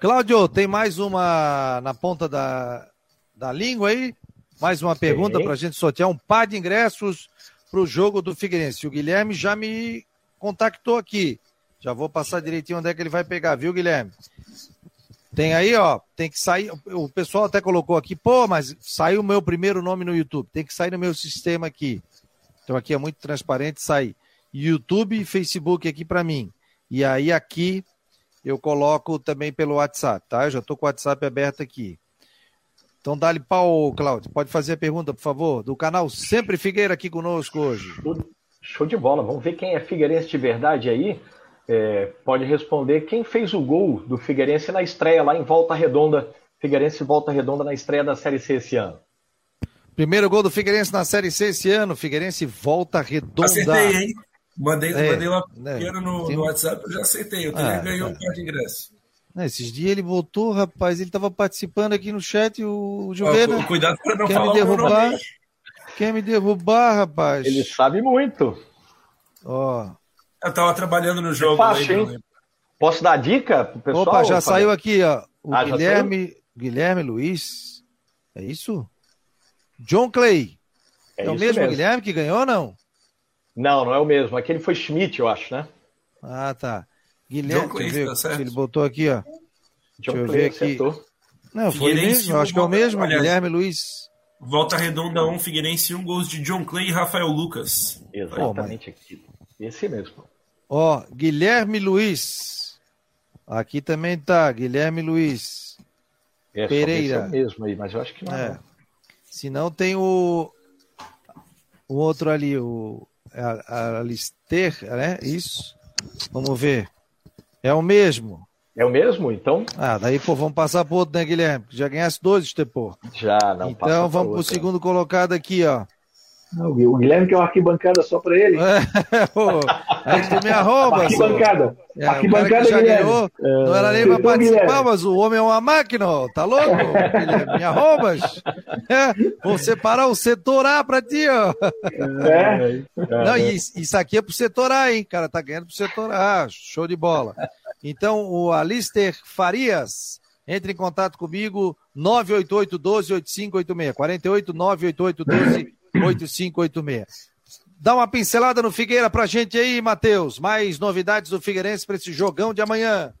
Cláudio, tem mais uma na ponta da, da língua aí? Mais uma pergunta para a gente sortear um par de ingressos para o jogo do Figueirense. O Guilherme já me contactou aqui. Já vou passar direitinho onde é que ele vai pegar, viu, Guilherme? Tem aí, ó, tem que sair. O pessoal até colocou aqui, pô, mas saiu o meu primeiro nome no YouTube. Tem que sair no meu sistema aqui. Então aqui é muito transparente, sai YouTube e Facebook aqui para mim. E aí aqui eu coloco também pelo WhatsApp, tá? Eu já tô com o WhatsApp aberto aqui. Então dá-lhe pau, Cláudio. Pode fazer a pergunta, por favor, do canal Sempre Figueira aqui conosco hoje. Show de bola. Vamos ver quem é Figueirense de verdade aí é, pode responder quem fez o gol do Figueirense na estreia lá em Volta Redonda. Figueirense Volta Redonda na estreia da Série C esse ano. Primeiro gol do Figueirense na Série C esse ano. Figueirense Volta Redonda. Acertei, hein? Mandei, é, mandei lá é, no, no, WhatsApp, eu já aceitei. Eu ah, ganhei um par de ingresso. Esses dias ele voltou, rapaz. Ele estava participando aqui no chat. O Juvena. cuidado para não quer falar me derrubar. Quer me derrubar, rapaz? Ele sabe muito. Ó. Eu tava trabalhando no jogo. É fácil, hein? Posso dar dica pro pessoal? Opa, já saiu aqui, ó. O ah, Guilherme, Guilherme Luiz. É isso? John Clay. É, é o mesmo, mesmo, Guilherme que ganhou, não? Não, não é o mesmo. Aquele foi Schmidt, eu acho, né? Ah, tá. Guilherme, John Clay, tá ele botou aqui, ó. John deixa eu Clay ver aqui. Acertou. Não, foi mesmo, acho que é o mesmo, aliás, Guilherme Luiz. Volta Redonda 1, Figueirense 1, gols de John Clay e Rafael Lucas. Exatamente aqui. Esse mesmo. Ó, Guilherme Luiz. Aqui também tá, Guilherme Luiz. É, Pereira. É o mesmo aí, mas eu acho que não é. é. Se não, tem o, o outro ali, o Alister, né? Isso. Vamos ver. É o mesmo. É o mesmo, então? Ah, daí, pô, vamos passar pro outro, né, Guilherme? Já ganhasse dois, Estepô. Já, não Então vamos pro segundo colocado aqui, ó. O Guilherme que é uma arquibancada só para ele. É, pô, aí tu me arroba. Arquibancada. É, arquibancada já Guilherme. ganhou. É, não era nem para participar, Guilherme. mas o homem é uma máquina, tá louco? Guilherme, me arrobas. É, vou separar o setor A para ti, ó. É. Não, e isso aqui é pro setor A, hein? cara tá ganhando pro setor A. Show de bola. Então, o Alister Farias, entre em contato comigo, 988 12 8586. 48 988 12 8586. Dá uma pincelada no Figueira pra gente aí, Matheus. Mais novidades do Figueirense para esse jogão de amanhã.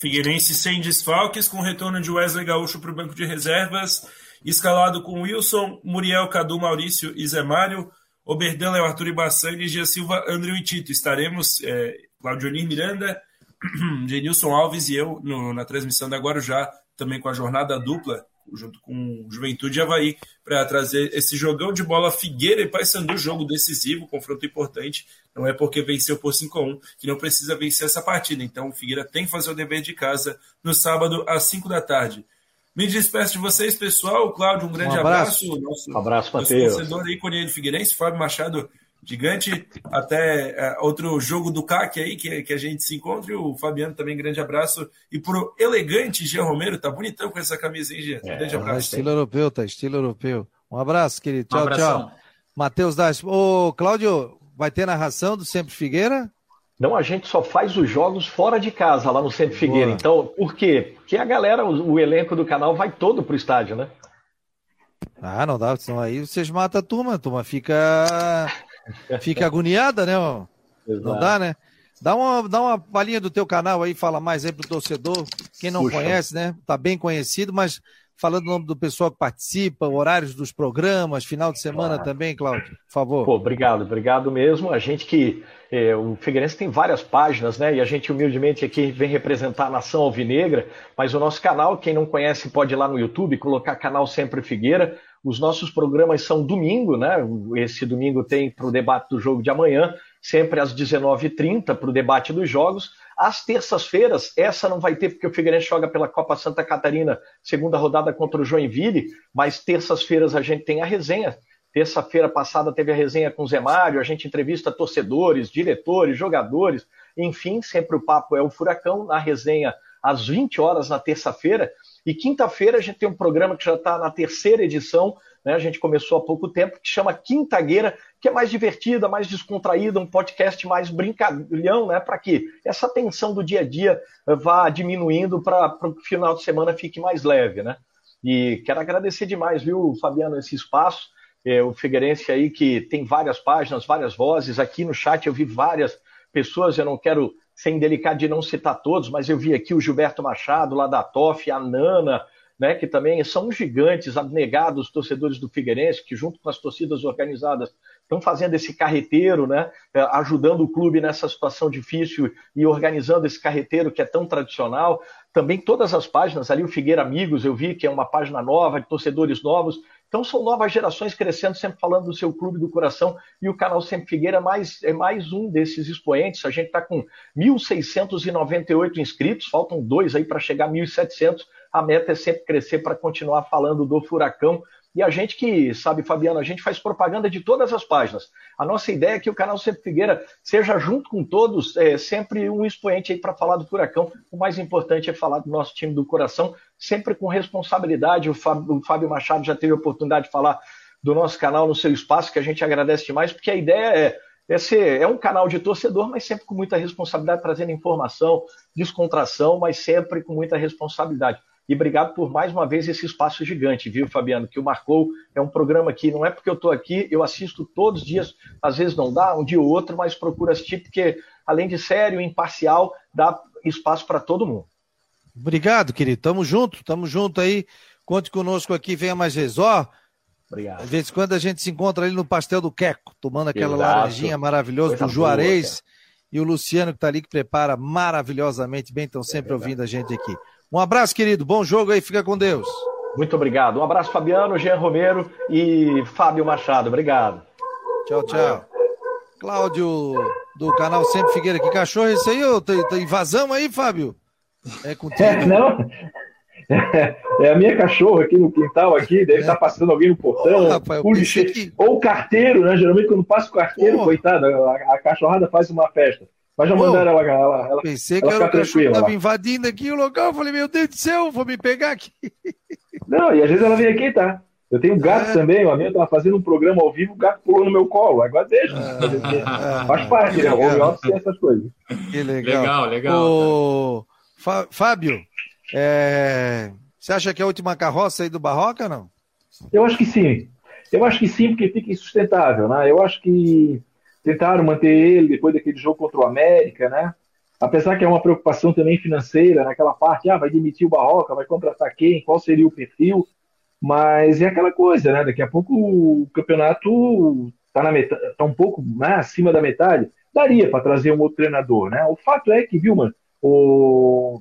Figueirense sem desfalques, com retorno de Wesley Gaúcho para o banco de reservas, escalado com Wilson, Muriel, Cadu, Maurício e Zé Mário, Oberdan, Léo Arthur Ibaçangue, Gia Silva, André e Tito. Estaremos, é, Claudio Miranda, Genilson Alves e eu no, na transmissão da Guarujá, também com a jornada dupla, junto com Juventude e Havaí, para trazer esse jogão de bola Figueira e Paysandu, jogo decisivo, confronto importante. Não é porque venceu por 5 a 1 que não precisa vencer essa partida. Então o Figueira tem que fazer o dever de casa no sábado às 5 da tarde. Me despeço de vocês, pessoal. Cláudio, um grande um abraço. abraço. Nosso, abraço, Matheus. torcedor ícone do Figueirense, Fábio Machado gigante. Até uh, outro jogo do CAC aí, que, que a gente se encontre. O Fabiano também, grande abraço. E pro elegante Jean Romero, tá bonitão com essa camisa, hein, Jean? É, grande abraço. Tá estilo europeu, tá estilo europeu. Um abraço, querido. Tchau, um tchau. Matheus Das. Ô, Cláudio, vai ter narração do Sempre Figueira? Não, a gente só faz os jogos fora de casa, lá no Centro Figueira. Boa. Então, por quê? Porque a galera, o, o elenco do canal vai todo pro estádio, né? Ah, não dá, senão aí vocês matam a turma, a turma fica fica agoniada, né? Ó. Não dá, né? Dá uma, dá uma palhinha do teu canal aí, fala mais aí pro torcedor. Quem não Puxa. conhece, né? Tá bem conhecido, mas falando o nome do pessoal que participa, horários dos programas, final de semana claro. também, Cláudio, por favor. Pô, obrigado, obrigado mesmo. A gente que. É, o Figueirense tem várias páginas, né? E a gente humildemente aqui vem representar a nação alvinegra, mas o nosso canal, quem não conhece, pode ir lá no YouTube, colocar canal Sempre Figueira. Os nossos programas são domingo, né? Esse domingo tem para o debate do jogo de amanhã, sempre às 19h30 para o debate dos jogos. Às terças-feiras, essa não vai ter porque o Figueirense joga pela Copa Santa Catarina, segunda rodada contra o Joinville, mas terças-feiras a gente tem a resenha. Terça-feira passada teve a resenha com o Zé Mário, a gente entrevista torcedores, diretores, jogadores, enfim, sempre o papo é o Furacão, na resenha às 20 horas na terça-feira. E quinta-feira a gente tem um programa que já está na terceira edição, né? A gente começou há pouco tempo, que chama Quintagueira, que é mais divertida, mais descontraída, um podcast mais brincalhão, né? Para que essa tensão do dia a dia vá diminuindo para o final de semana fique mais leve, né? E quero agradecer demais, viu, Fabiano, esse espaço. É, o Figueirense aí que tem várias páginas, várias vozes. Aqui no chat eu vi várias pessoas, eu não quero sem delicar de não citar todos, mas eu vi aqui o Gilberto Machado, lá da TOF, a Nana, né, que também são gigantes, abnegados torcedores do Figueirense, que junto com as torcidas organizadas estão fazendo esse carreteiro, né, é, ajudando o clube nessa situação difícil e organizando esse carreteiro que é tão tradicional. Também todas as páginas ali, o Figueira Amigos, eu vi que é uma página nova, de torcedores novos, então são novas gerações crescendo, sempre falando do seu clube do coração, e o canal Sempre Figueira é mais, é mais um desses expoentes. A gente está com 1.698 inscritos, faltam dois aí para chegar a 1.700. A meta é sempre crescer para continuar falando do Furacão e a gente que sabe, Fabiano, a gente faz propaganda de todas as páginas. A nossa ideia é que o canal Sempre Figueira seja, junto com todos, é, sempre um expoente aí para falar do Furacão. O mais importante é falar do nosso time do coração, sempre com responsabilidade. O Fábio, o Fábio Machado já teve a oportunidade de falar do nosso canal no seu espaço, que a gente agradece demais, porque a ideia é, é, ser, é um canal de torcedor, mas sempre com muita responsabilidade, trazendo informação, descontração, mas sempre com muita responsabilidade. E obrigado por mais uma vez esse espaço gigante, viu, Fabiano? Que o Marcou é um programa que não é porque eu estou aqui, eu assisto todos os dias, às vezes não dá, um dia ou outro, mas procuro assistir, porque além de sério, imparcial, dá espaço para todo mundo. Obrigado, querido. Tamo junto, tamo junto aí. Conte conosco aqui, venha mais vezes. Ó, Obrigado. Às vezes, quando a gente se encontra ali no Pastel do Queco, tomando aquela Exato. laranjinha maravilhosa Coisa do Juarez, boa, e o Luciano que está ali, que prepara maravilhosamente bem, estão sempre é ouvindo a gente aqui. Um abraço, querido, bom jogo aí, fica com Deus. Muito obrigado. Um abraço, Fabiano, Jean Romero e Fábio Machado. Obrigado. Tchau, tchau. Cláudio, do canal Sempre Figueira. Que cachorro é esse aí? Ô? Tem, tem invasão aí, Fábio? É contigo? É, não. É, a minha cachorra aqui no quintal, aqui, deve estar é. tá passando alguém no portão, oh, rapaz, que... ou o carteiro, né? Geralmente quando passa o carteiro, oh. coitada, a, a, cachorrada faz uma festa. Mas já mandaram ela, ela, ela. Pensei ela que era o cachorro estava invadindo aqui o local. Eu falei, meu Deus do céu, vou me pegar aqui. Não, e às vezes ela vem aqui, tá? Eu tenho gato é. também, o amigo estava fazendo um programa ao vivo, o gato pulou no meu colo. Agora deixa. Ah, Faz parte, né? Home office essas coisas. Que legal. Legal, legal. Ô, Fábio, é... Você acha que é a última carroça aí do Barroca, não? Eu acho que sim. Eu acho que sim, porque fica insustentável, né? Eu acho que tentaram manter ele depois daquele jogo contra o América, né? Apesar que é uma preocupação também financeira, naquela parte, ah, vai demitir o Barroca, vai contratar quem, qual seria o perfil, mas é aquela coisa, né? Daqui a pouco o campeonato está na metade, tá um pouco né, acima da metade, daria para trazer um outro treinador, né? O fato é que, viu, mano, o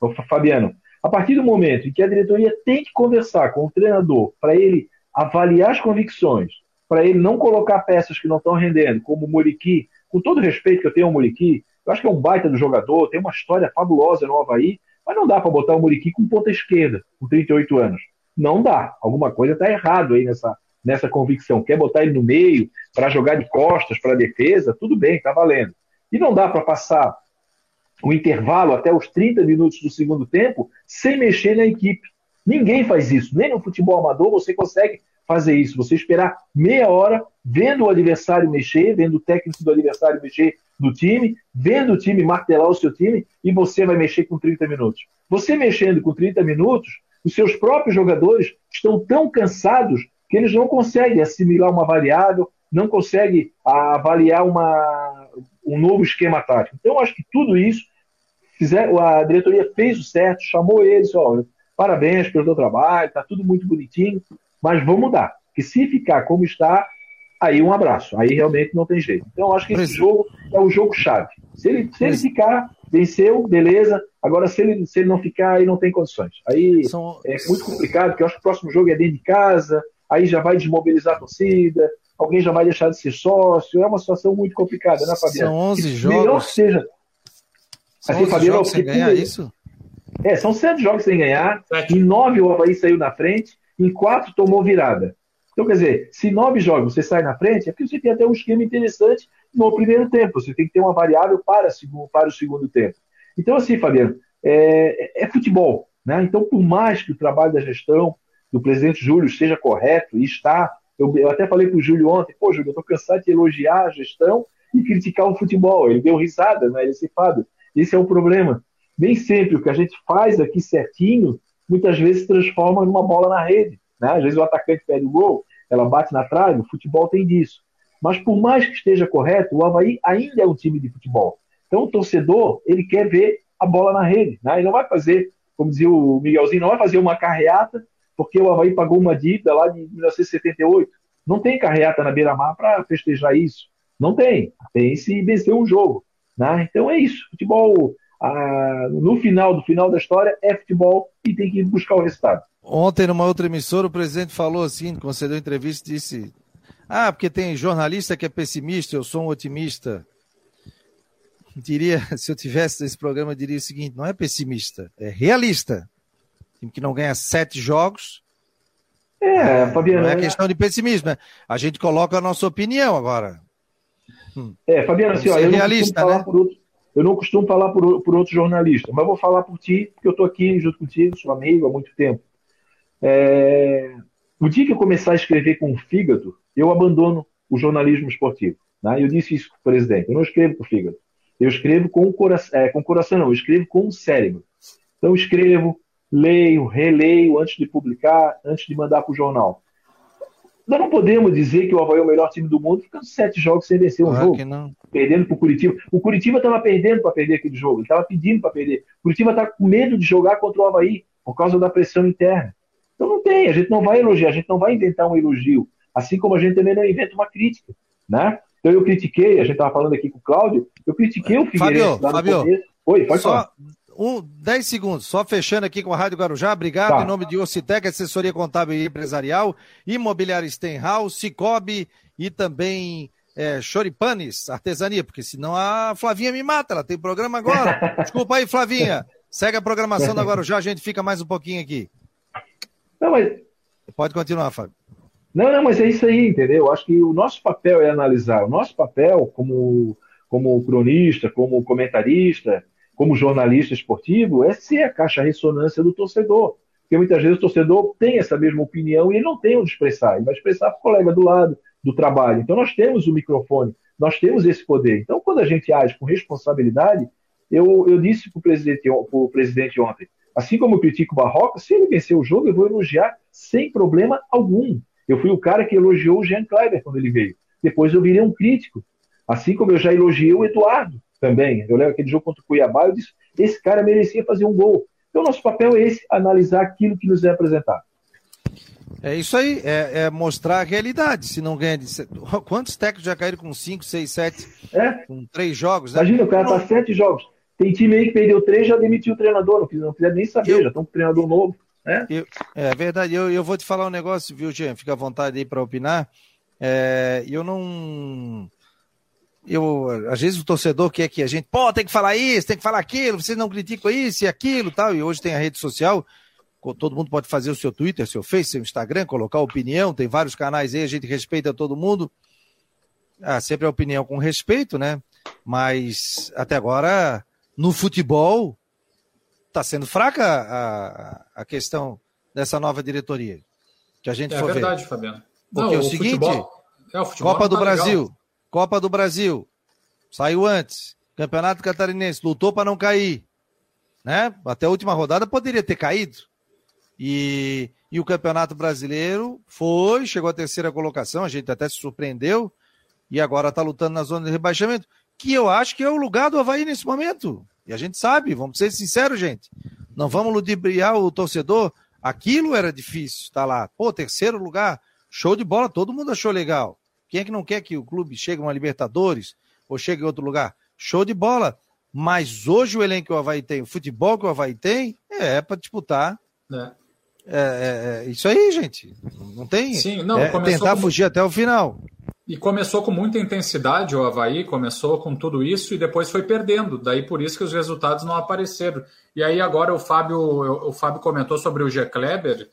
Ô, Fabiano, a partir do momento em que a diretoria tem que conversar com o treinador para ele avaliar as convicções, para ele não colocar peças que não estão rendendo, como o Muriqui, com todo o respeito que eu tenho ao Muriqui, eu acho que é um baita do jogador, tem uma história fabulosa no Havaí, mas não dá para botar o Muriqui com ponta esquerda, com 38 anos. Não dá. Alguma coisa está errado aí nessa, nessa convicção. Quer botar ele no meio para jogar de costas para defesa? Tudo bem, está valendo. E não dá para passar o intervalo até os 30 minutos do segundo tempo sem mexer na equipe. Ninguém faz isso. Nem no futebol amador você consegue fazer isso. Você esperar meia hora vendo o adversário mexer, vendo o técnico do adversário mexer no time, vendo o time martelar o seu time e você vai mexer com 30 minutos. Você mexendo com 30 minutos, os seus próprios jogadores estão tão cansados que eles não conseguem assimilar uma variável, não conseguem avaliar uma, um novo esquema tático. Então, acho que tudo isso fizer, a diretoria fez o certo, chamou eles, parabéns pelo teu trabalho, está tudo muito bonitinho, mas vamos mudar. Que se ficar como está, aí um abraço. Aí realmente não tem jeito. Então, acho que esse jogo é o jogo chave. Se ele, se ele ficar, venceu, beleza. Agora, se ele, se ele não ficar, aí não tem condições. Aí São... é muito complicado, porque eu acho que o próximo jogo é dentro de casa, aí já vai desmobilizar a torcida, alguém já vai deixar de ser sócio. É uma situação muito complicada, né, Fabiano? São 11 jogos. Melhor seja, são assim, Fabiano, jogos sem ganhar isso? É, são sete jogos sem ganhar. Sete. Em nove o Havaí saiu na frente, em quatro tomou virada. Então, quer dizer, se nove jogos você sai na frente, é porque você tem até um esquema interessante no primeiro tempo. Você tem que ter uma variável para, para o segundo tempo. Então, assim, Fabiano, é, é, futebol. Né? Então, por mais que o trabalho da gestão do presidente Júlio seja correto, e está, eu, eu até falei para o Júlio ontem, pô, Júlio, eu estou cansado de elogiar a gestão e criticar o futebol. Ele deu risada, né? ele disse, Fábio, esse é o problema. Nem sempre o que a gente faz aqui certinho, muitas vezes se transforma numa bola na rede. Né? Às vezes o atacante perde o gol, ela bate na trave, o futebol tem disso. Mas por mais que esteja correto, o Havaí ainda é um time de futebol. Então o torcedor, ele quer ver a bola na rede. Né? Ele não vai fazer, como dizia o Miguelzinho, não vai fazer uma carreata porque o Havaí pagou uma dívida lá de 1978. Não tem carreata na beira-mar para festejar isso. Não tem. Tem se vencer um jogo. Né? Então é isso. Futebol, ah, no final do final da história, é futebol e tem que buscar o resultado. Ontem, numa outra emissora, o presidente falou assim, concedeu entrevista, disse: Ah, porque tem jornalista que é pessimista, eu sou um otimista. Diria, se eu tivesse esse programa, eu diria o seguinte: não é pessimista, é realista. Time que não ganha sete jogos. É, Fabiano. Não é questão de pessimismo, né? A gente coloca a nossa opinião agora. É, Fabiano, assim, ó, eu, realista, né? outro, eu não costumo falar por, por outro jornalista, mas vou falar por ti, porque eu estou aqui junto contigo, sou amigo há muito tempo. É, o dia que eu começar a escrever com o fígado, eu abandono o jornalismo esportivo. Né? Eu disse isso para o presidente. Eu não escrevo com o fígado. Eu escrevo com o coração, é, com o coração, não. Eu escrevo com o cérebro. Então, escrevo, leio, releio antes de publicar, antes de mandar para o jornal. Nós não podemos dizer que o Havaí é o melhor time do mundo ficando sete jogos sem vencer um claro jogo. Perdendo para o Curitiba. O Curitiba estava perdendo para perder aquele jogo. Ele estava pedindo para perder. O Curitiba está com medo de jogar contra o Havaí por causa da pressão interna. Então não tem. A gente não vai elogiar. A gente não vai inventar um elogio. Assim como a gente também não inventa uma crítica. Né? Então eu critiquei, a gente estava falando aqui com o Cláudio, eu critiquei o Figueirense Fábio, Fábio, Oi, pode só, falar. Um, 10 segundos, só fechando aqui com a Rádio Guarujá. Obrigado tá. em nome de Ocitec, assessoria contábil e empresarial, Imobiliária Stenhouse, Cicobi e também é, Choripanes, artesania, porque senão a Flavinha me mata, ela tem programa agora. Desculpa aí, Flavinha. Segue a programação da Guarujá, a gente fica mais um pouquinho aqui. Não, mas... Pode continuar, Fábio. Não, não, mas é isso aí, entendeu? Eu acho que o nosso papel é analisar. O nosso papel, como, como cronista, como comentarista, como jornalista esportivo, é ser a caixa ressonância do torcedor. Porque muitas vezes o torcedor tem essa mesma opinião e ele não tem onde expressar. Ele vai expressar para o colega do lado do trabalho. Então nós temos o microfone, nós temos esse poder. Então quando a gente age com responsabilidade, eu, eu disse para o presidente, presidente ontem, assim como eu critico o Barroca, se ele vencer o jogo, eu vou elogiar sem problema algum. Eu fui o cara que elogiou o Jean Kleber quando ele veio. Depois eu virei um crítico. Assim como eu já elogiei o Eduardo também. Eu lembro aquele jogo contra o Cuiabá, eu disse, esse cara merecia fazer um gol. Então nosso papel é esse, analisar aquilo que nos é apresentado. É isso aí, é, é, mostrar a realidade. Se não ganha de. Quantos técnicos já caíram com 5, 6, 7? É. Com três jogos? Né? Imagina, o cara tá sete jogos. Tem time aí que perdeu três, já demitiu o treinador, não, não quiser nem saber, eu... já estão com treinador novo. É, eu, é verdade. Eu, eu vou te falar um negócio, viu, Jean? Fica à vontade aí para opinar. É, eu não. Eu, às vezes o torcedor quer que a gente, pô, tem que falar isso, tem que falar aquilo, vocês não criticam isso e aquilo tal. E hoje tem a rede social, todo mundo pode fazer o seu Twitter, seu Face, seu Instagram, colocar opinião, tem vários canais aí, a gente respeita todo mundo. Ah, sempre a opinião com respeito, né? Mas até agora, no futebol, está sendo fraca a, a questão dessa nova diretoria. Que a gente é verdade, ver. Fabiano. Porque Não, é o, o seguinte, futebol, é, o Copa do tá Brasil, legal. Copa do Brasil, saiu antes, Campeonato Catarinense, lutou para não cair, né? Até a última rodada poderia ter caído. E, e o Campeonato Brasileiro foi, chegou à terceira colocação, a gente até se surpreendeu, e agora está lutando na zona de rebaixamento, que eu acho que é o lugar do Havaí nesse momento. E a gente sabe, vamos ser sinceros, gente. Não vamos ludibriar o torcedor. Aquilo era difícil, tá lá. Pô, terceiro lugar, show de bola, todo mundo achou legal. Quem é que não quer que o clube chegue uma Libertadores ou chegue em outro lugar? Show de bola. Mas hoje o elenco que o Havaí tem, o futebol que o Havaí tem, é para disputar. É. É, é, é, isso aí, gente. Não tem. Sim, não, é tentar com... fugir até o final. E começou com muita intensidade o Havaí, começou com tudo isso e depois foi perdendo. Daí por isso que os resultados não apareceram. E aí agora o Fábio, o Fábio comentou sobre o G. Kleber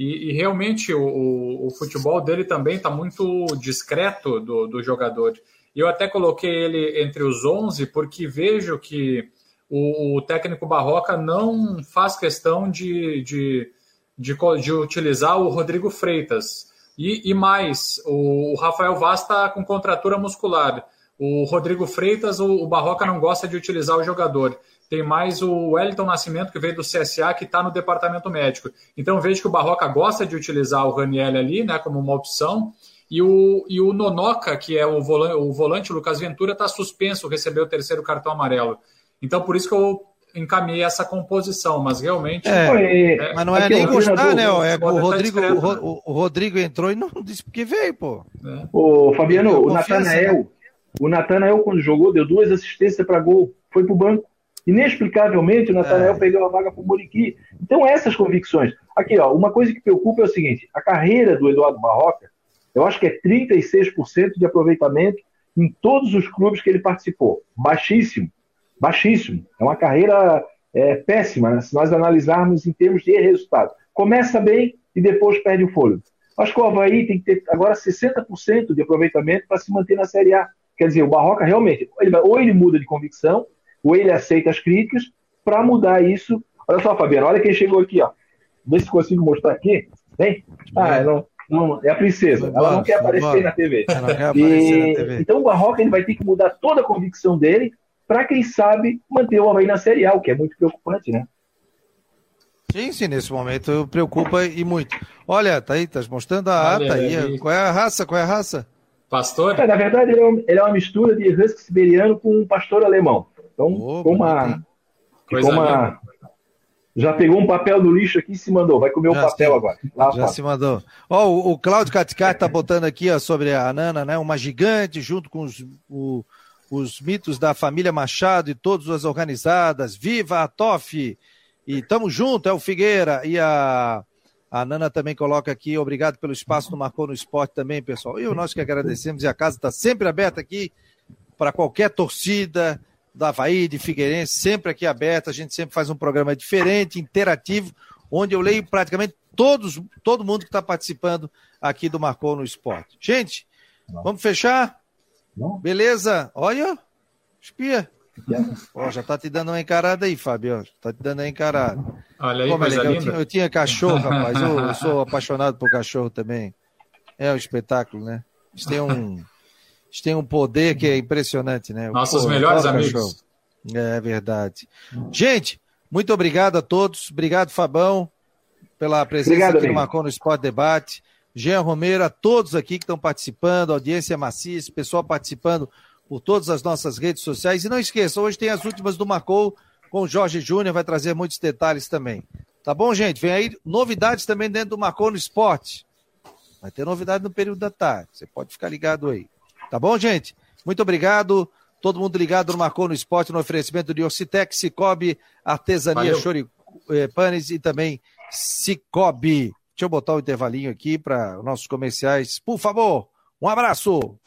e, e realmente o, o, futebol dele também está muito discreto do, do jogador. Eu até coloquei ele entre os 11 porque vejo que o, o técnico Barroca não faz questão de, de, de, de utilizar o Rodrigo Freitas e, e mais, o, Rafael Vaz está com contratura muscular. O Rodrigo Freitas, o, o Barroca não gosta de utilizar o jogador. Tem mais o Wellington Nascimento, que veio do CSA, que está no departamento médico. Então vejo que o Barroca gosta de utilizar o Raniel ali, né, como uma opção. E o, e o Nonoca, que é o volante, o volante Lucas Ventura, está suspenso, recebeu o terceiro cartão amarelo. Então, por isso que eu encaminhei essa composição, mas realmente. É, é, mas não é nem gostar, né? É, o, Rodrigo, tá o, o, Rodrigo entrou e não disse porque veio, pô. É. Ô, Fabiano, o Natanael, né? o Natanael, quando jogou, deu duas assistências para gol, foi pro banco. Inexplicavelmente, o Natanael é. pegou a vaga pro Muriqui. Então, essas convicções. Aqui, ó, uma coisa que preocupa é o seguinte: a carreira do Eduardo Barroca, eu acho que é 36% de aproveitamento em todos os clubes que ele participou. Baixíssimo baixíssimo. É uma carreira é, péssima, né? se nós analisarmos em termos de resultado. Começa bem e depois perde o fôlego. Acho que o Havaí tem que ter agora 60% de aproveitamento para se manter na Série A. Quer dizer, o Barroca realmente, ou ele muda de convicção, ou ele aceita as críticas, para mudar isso. Olha só, Fabiano, olha quem chegou aqui, ó. Vê se consigo mostrar aqui. Vem. Ah, é. não, não, é a princesa. Ela não quer aparecer na TV. Ela não quer aparecer e, na TV. Então o Barroca ele vai ter que mudar toda a convicção dele para quem sabe manter o Havaí na Série A, o que é muito preocupante, né? Sim, sim, nesse momento preocupa e muito. Olha, tá aí, tá mostrando a ata aí. aí. Qual é a raça? Qual é a raça? Pastor? É, na verdade, ele é, um, ele é, uma mistura de husky siberiano com um pastor alemão. Então, oh, uma, uma, já pegou um papel do lixo aqui e se mandou. Vai comer o um papel agora. Lá, já se mandou. Ó, oh, o, o Cláudio Caticati tá botando aqui ó, sobre a Nana, né? Uma gigante junto com os, o, os mitos da família Machado e todas as organizadas. Viva a TOF! E tamo junto, é o Figueira. E a, a Nana também coloca aqui, obrigado pelo espaço no Marcou no Esporte também, pessoal. E nós que agradecemos, e a casa está sempre aberta aqui para qualquer torcida da Havaí, de Figueirense, sempre aqui aberta. A gente sempre faz um programa diferente, interativo, onde eu leio praticamente todos, todo mundo que está participando aqui do Marcou no Esporte. Gente, Não. vamos fechar? Não. Beleza? Olha, espia. Oh, já tá te dando uma encarada aí, Fábio. Tá te dando uma encarada. Olha aí, Pô, legal. Eu, tinha, eu tinha cachorro, rapaz. Eu, eu, sou apaixonado por cachorro também. É um espetáculo, né? Eles têm um, eles têm um poder que é impressionante, né? Nossos Pô, melhores amigos. Cachorro. É verdade. Gente, muito obrigado a todos. Obrigado, Fabão, pela presença obrigado, aqui amigo. no Marcon no Esporte Debate. Jean Romero, a todos aqui que estão participando, audiência maciça, pessoal participando por todas as nossas redes sociais. E não esqueça, hoje tem as últimas do Marcou com o Jorge Júnior, vai trazer muitos detalhes também. Tá bom, gente? Vem aí novidades também dentro do Marcou no Esporte. Vai ter novidade no período da tarde. Você pode ficar ligado aí. Tá bom, gente? Muito obrigado. Todo mundo ligado no Marcou no Esporte, no oferecimento de Ocitec, Cicobi, Artesania Choripanes e também Cicobi. Deixa eu botar o um intervalinho aqui para nossos comerciais. Por favor, um abraço.